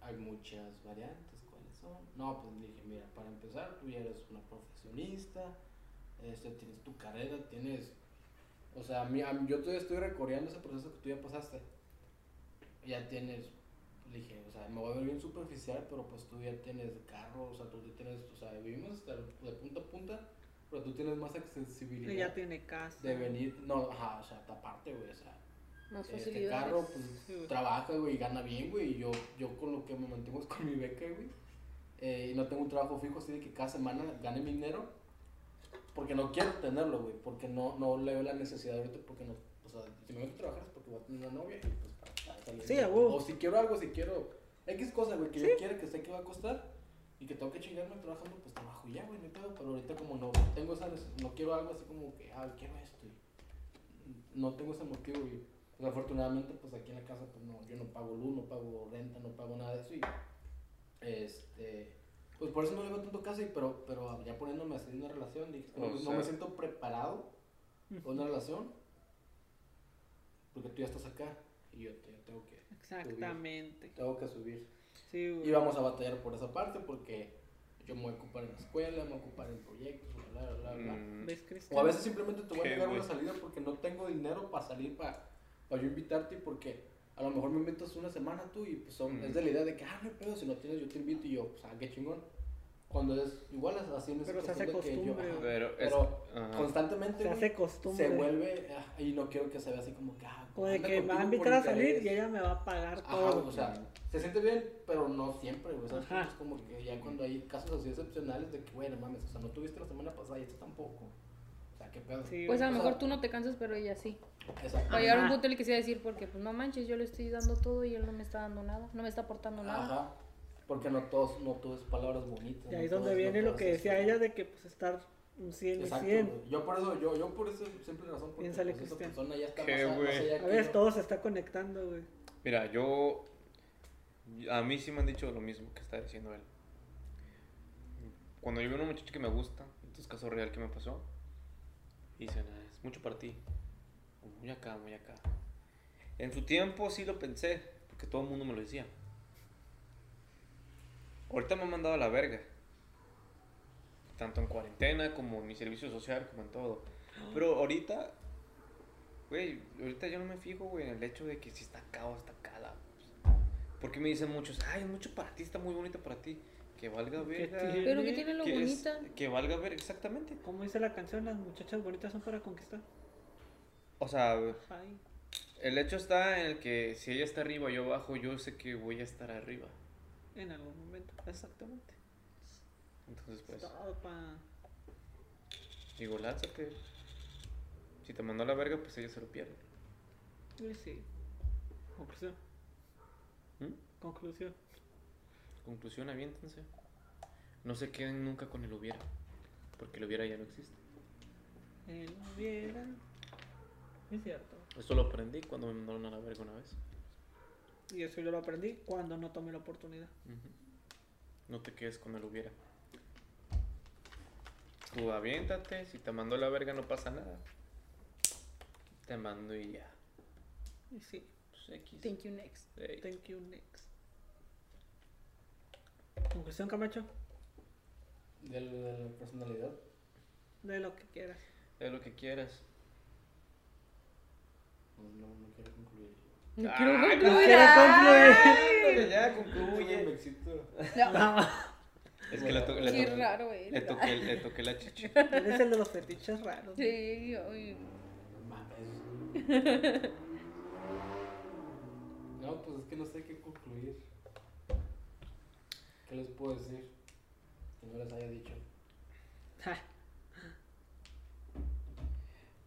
hay muchas variantes, ¿cuáles son? No, pues le dije, mira, para empezar, tú ya eres una profesionista, este, tienes tu carrera, tienes o sea, mí- yo todavía estoy recorriendo ese proceso que tú ya pasaste. Ya tienes, le dije, o sea, me voy a ver bien superficial, pero pues tú ya tienes carro, o sea, tú ya tienes, o sea, vivimos hasta de punta a punta, pero tú tienes más accesibilidad Ella tiene casa. de venir, no, ajá, o sea, aparte, güey, o sea, más este facilidades. carro, Sí, pues, güey. trabaja, güey, y gana bien, güey, y yo, yo con lo que me mantengo es con mi beca, güey, eh, y no tengo un trabajo fijo, así de que cada semana gane mi dinero, porque no quiero tenerlo, güey, porque no, no le veo la necesidad ahorita, porque no, o sea, si me meto a trabajar es porque voy a tener una novia, y pues para, para salir. Sí, a. O si quiero algo, si quiero X cosa, güey, que Sí. yo quiera, que sé que va a costar, y que tengo que chingarme trabajando, pues trabajo y ya, güey, no pedo, pero ahorita como no tengo esa, no quiero algo así como que, ah, quiero esto, y no tengo ese motivo, y pues afortunadamente, pues aquí en la casa, pues no, yo no pago luz, no pago renta, no pago nada de eso, y este, pues por eso no le veo tanto caso, y, pero, pero ya poniéndome así en una relación, dije, no, no me siento preparado para una relación, porque tú ya estás acá, y yo te, tengo que, Exactamente. tengo que subir. Sí, güey. Y vamos a batallar por esa parte porque yo me voy a ocupar en la escuela, me voy a ocupar en proyectos, bla, bla, bla, bla. Mm. O a veces simplemente te voy a negar una salida porque no tengo dinero para salir, para, para yo invitarte, porque a lo mejor me invitas una semana tú y pues son, Mm. es de la idea de que, ah, no hay pedo, si no tienes yo te invito y yo, pues, ah, qué chingón. Cuando es igual es así en esa Pero se hace que yo, costumbre, ajá. Pero es- pero ajá. constantemente Se hace costumbre. se vuelve, ah, y no quiero que se vea así como que, ah, O de que me va a invitar a salir y ella me va a pagar Ajá, todo. o sea, se siente bien, pero no siempre, güey. ¿sabes? Ajá. Es como que ya cuando hay casos así excepcionales de que, güey, no mames, o sea, no tuviste la semana pasada y esto tampoco. O sea, qué pedo. Sí, Pues a lo O sea- mejor tú no te cansas, pero ella sí. Exacto. Va a llegar un punto en el que se va a decir, porque pues no manches, yo le estoy dando todo y él no me está dando nada, no me está aportando nada. Ajá. Porque no todos, no todo es palabras bonitas. Y ahí es no donde viene no lo que decía esto. ella de que pues estar un 100 y Exacto, 100. güey. Yo por eso, yo, yo por esa simple razón, porque Piénsale, pues, esa Cristian. persona ya está Qué más, a- más allá A yo. todo se está conectando, güey. Mira, yo. A mí sí me han dicho lo mismo que está diciendo él. Cuando yo veo una muchacha que me gusta, esto es caso real que me pasó, dicen, "Ah, es mucho para ti. Muy acá, muy acá. En su tiempo sí lo pensé, porque todo el mundo me lo decía. Ahorita me han mandado a la verga. Tanto en cuarentena como en mi servicio social, como en todo. Pero ahorita, güey, ahorita yo no me fijo, güey, en el hecho de que si está acá o está acá. la- pues, Porque me dicen muchos, ay, es mucho para ti, está muy bonita para ti. Que valga verga. Pero que tiene lo que es- bonita. que valga ver, exactamente. Como dice la canción, las muchachas bonitas son para conquistar. O sea, Ay. el hecho está en el que si ella está arriba, yo abajo, yo sé que voy a estar arriba. En algún momento. Exactamente. Entonces, pues. Todo pa... Digo, lánzate. Si te mandó a la verga, pues ella se lo pierde. Sí, sí. Conclusión. ¿Mm? Conclusión. Conclusión, aviéntense. No se queden nunca con el hubiera. Porque el hubiera ya no existe. El hubiera. Es cierto. Esto lo aprendí cuando me mandaron a la verga una vez. Y eso yo lo aprendí cuando no tomé la oportunidad. No te quedes con el hubiera. Tú aviéntate, si te mandó a la verga no pasa nada. Te mando y ya. Y sí. Pues X. Thank you next. Thank you, next. Conclusión, Camacho. De la, de la personalidad. De lo que quieras. Haz lo que quieras. No, no, no quiero concluir. Quiero no concluir. quiero ya, Me concluye. No, Es que le, to- le Qué to- raro le toqué, le toqué la chicha. Eres el de los fetiches raros. Sí, ay. Mames. No, pues es que no sé qué concluir. ¿Qué les puedo decir? Que no les haya dicho.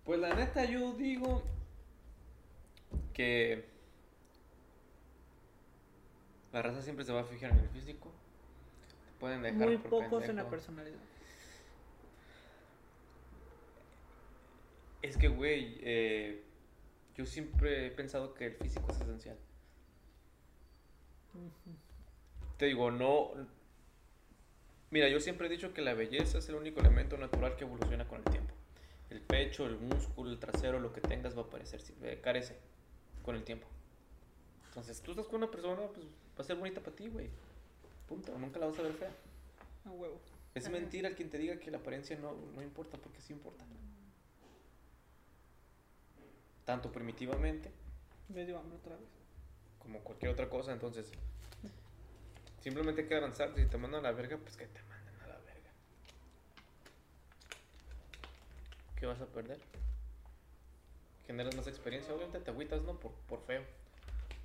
Pues la neta yo digo que la raza siempre se va a fijar en el físico. Te pueden dejar Muy por pocos en la personalidad. Es que, güey, eh, yo siempre he pensado que el físico es esencial. Te digo, no... Mira, yo siempre he dicho que la belleza es el único elemento natural que evoluciona con el tiempo. El pecho, el músculo, el trasero, lo que tengas va a aparecer, eh, carece con el tiempo. Entonces, tú estás con una persona, pues va a ser bonita para ti, güey. Punto, nunca la vas a ver fea. A huevo. Es Ajá. mentira quien te diga que la apariencia no, no importa, porque sí importa. Tanto primitivamente Me dio hambre otra vez. como cualquier otra cosa, entonces simplemente hay que avanzar. Si te mandan a la verga, pues que te manden a la verga. ¿Qué vas a perder? Generas más experiencia, obviamente te agüitas, ¿no? Por, por feo.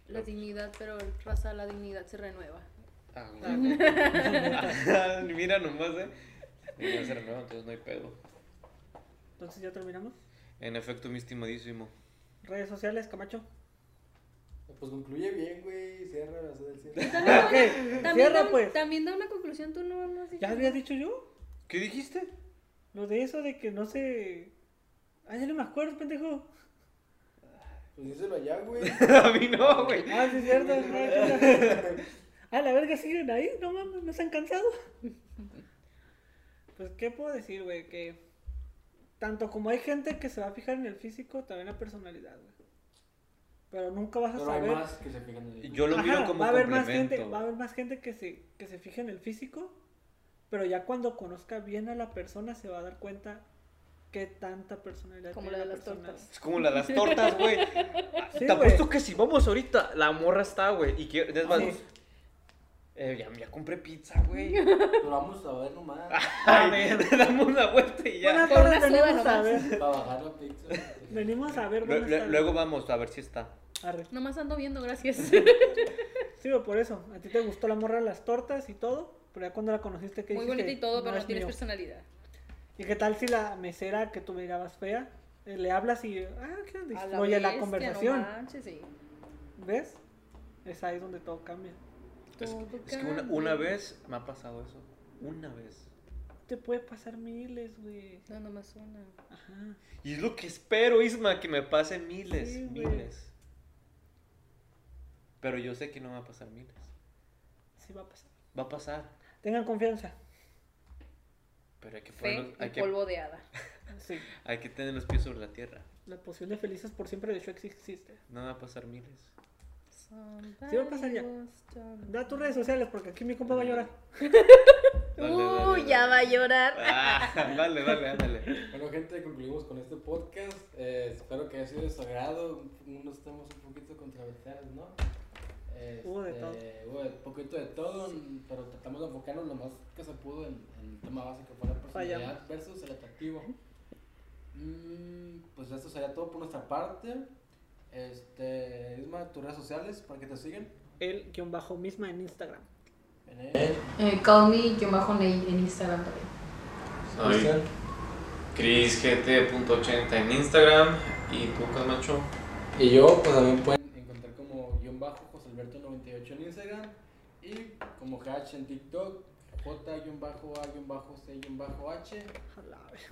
La dignidad, pero raza, la dignidad se renueva. Ah, güey. Ah, neta. Mira nomás, eh. Ya se renueva, entonces no hay pedo. Entonces ya terminamos. En efecto, mi estimadísimo. Redes sociales, Camacho. Pues concluye bien, güey. Cierra, hace del cierre. Ok, También cierra da, pues. también da una conclusión, tú no, no has dicho ¿Ya había dicho yo? ¿Qué dijiste? Lo de eso de que no sé. Ah, ya no me acuerdo, pendejo. Pues díselo allá, güey. a mí no, güey. Ah, sí, es cierto. Ah. Ah, la verga siguen ahí, no mames, no se han cansado. Pues, ¿qué puedo decir, güey? Que tanto como hay gente que se va a fijar en el físico, también la personalidad, güey. Pero nunca vas a Pero hay saber. más que se fijan en el Yo lo Ajá, miro como va a haber más gente, va a haber más gente que se, que se fije en el físico, pero ya cuando conozca bien a la persona se va a dar cuenta qué tanta personalidad Como tiene la de las persona. tortas. Es como la de las tortas, güey. Sí, Te apuesto que si vamos ahorita, la morra está, güey. Y quiero, es más, Sí. eh, ya, ya compré pizza, güey. Pero vamos a ver nomás. A ver. damos una vuelta y ya. Buenas tardes, venimos a ver. Para bajar la pizza. Venimos a ver. Lue- buenas lue- tardes. luego vamos a ver si está. Arre. Nomás ando viendo, gracias. Sí, güey, por eso. A ti te gustó la morra de las tortas y todo, pero ya cuando la conociste, que Muy bonita y todo, pero no tienes personalidad. ¿Y qué tal si la mesera que tú mirabas fea, eh, le hablas y, ah, ¿qué onda? Y A fluye la bestia, conversación? No manches, sí. ¿Ves? Es ahí donde todo cambia. Es, Todo es que una, cambia. una vez me ha pasado eso. Una vez. Te puede pasar miles, güey. No, nomás una. Ajá. Y es lo que espero, Isma, que me pase miles, Sí, güey. miles. Pero yo sé que no va a pasar miles. Sí va a pasar. Va a pasar. Tengan confianza. Pero hay que, Fe ponerlos- y hay que, polvo de hada. Sí. hay que tener los pies sobre la tierra. La poción de felices por siempre de Shrek existe. No va a pasar miles. Sí va a pasar ya. Da tus redes sociales porque aquí mi compa va a llorar. Dale, dale, ya va a llorar. Ah, dale, dale, ándale. Bueno, gente, concluimos con este podcast. Eh, espero que haya sido de su agrado. Unos temas un poquito controversiales, ¿no? Hubo de Este, todo. Hubo un poquito de todo, pero tratamos de enfocarnos lo más que se pudo en, en el tema base que fue la personalidad Fallamos. versus el atractivo. Mm, pues esto sería todo por nuestra parte. Este, Isma, tus redes sociales para que te sigan. El guion bajo misma en Instagram. En él. Eh, call me, yo bajo en Instagram también. Cristian. ChrisGT.80 en Instagram. ¿Y tú, Camacho? Y yo, pues también pueden encontrar como guion bajo Josalberto98 en Instagram y como hash en TikTok, J-A-C-H.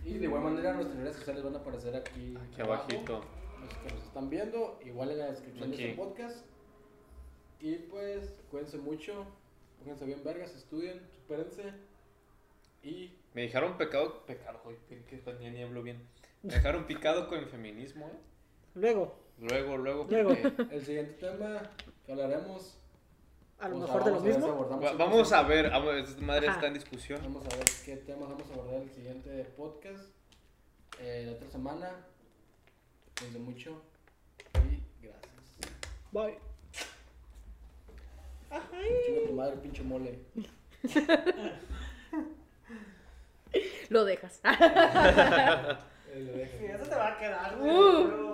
Y de igual manera nuestras redes sociales van a aparecer aquí, Aquí abajito. Los que nos están viendo, igual en la descripción de Aquí. este podcast. Y pues, cuídense mucho, pónganse bien vergas, estudien, supérense. Y Me dejaron pecado. Pecado, hoy que ni, ni hablo bien. Me dejaron picado con el feminismo, ¿eh? Luego, Luego, luego. Luego. el siguiente tema que hablaremos. A lo mejor de lo a mismo. otros Vamos a ver, vamos, esta madre Ajá. está en discusión. Vamos a ver qué temas vamos a abordar en el siguiente podcast. Eh, la otra semana. Cuídense mucho. Y gracias. Bye. Chinga tu madre, pinche mole. Lo dejas. Lo dejo. Sí, eso te va a quedar, Uh. güey.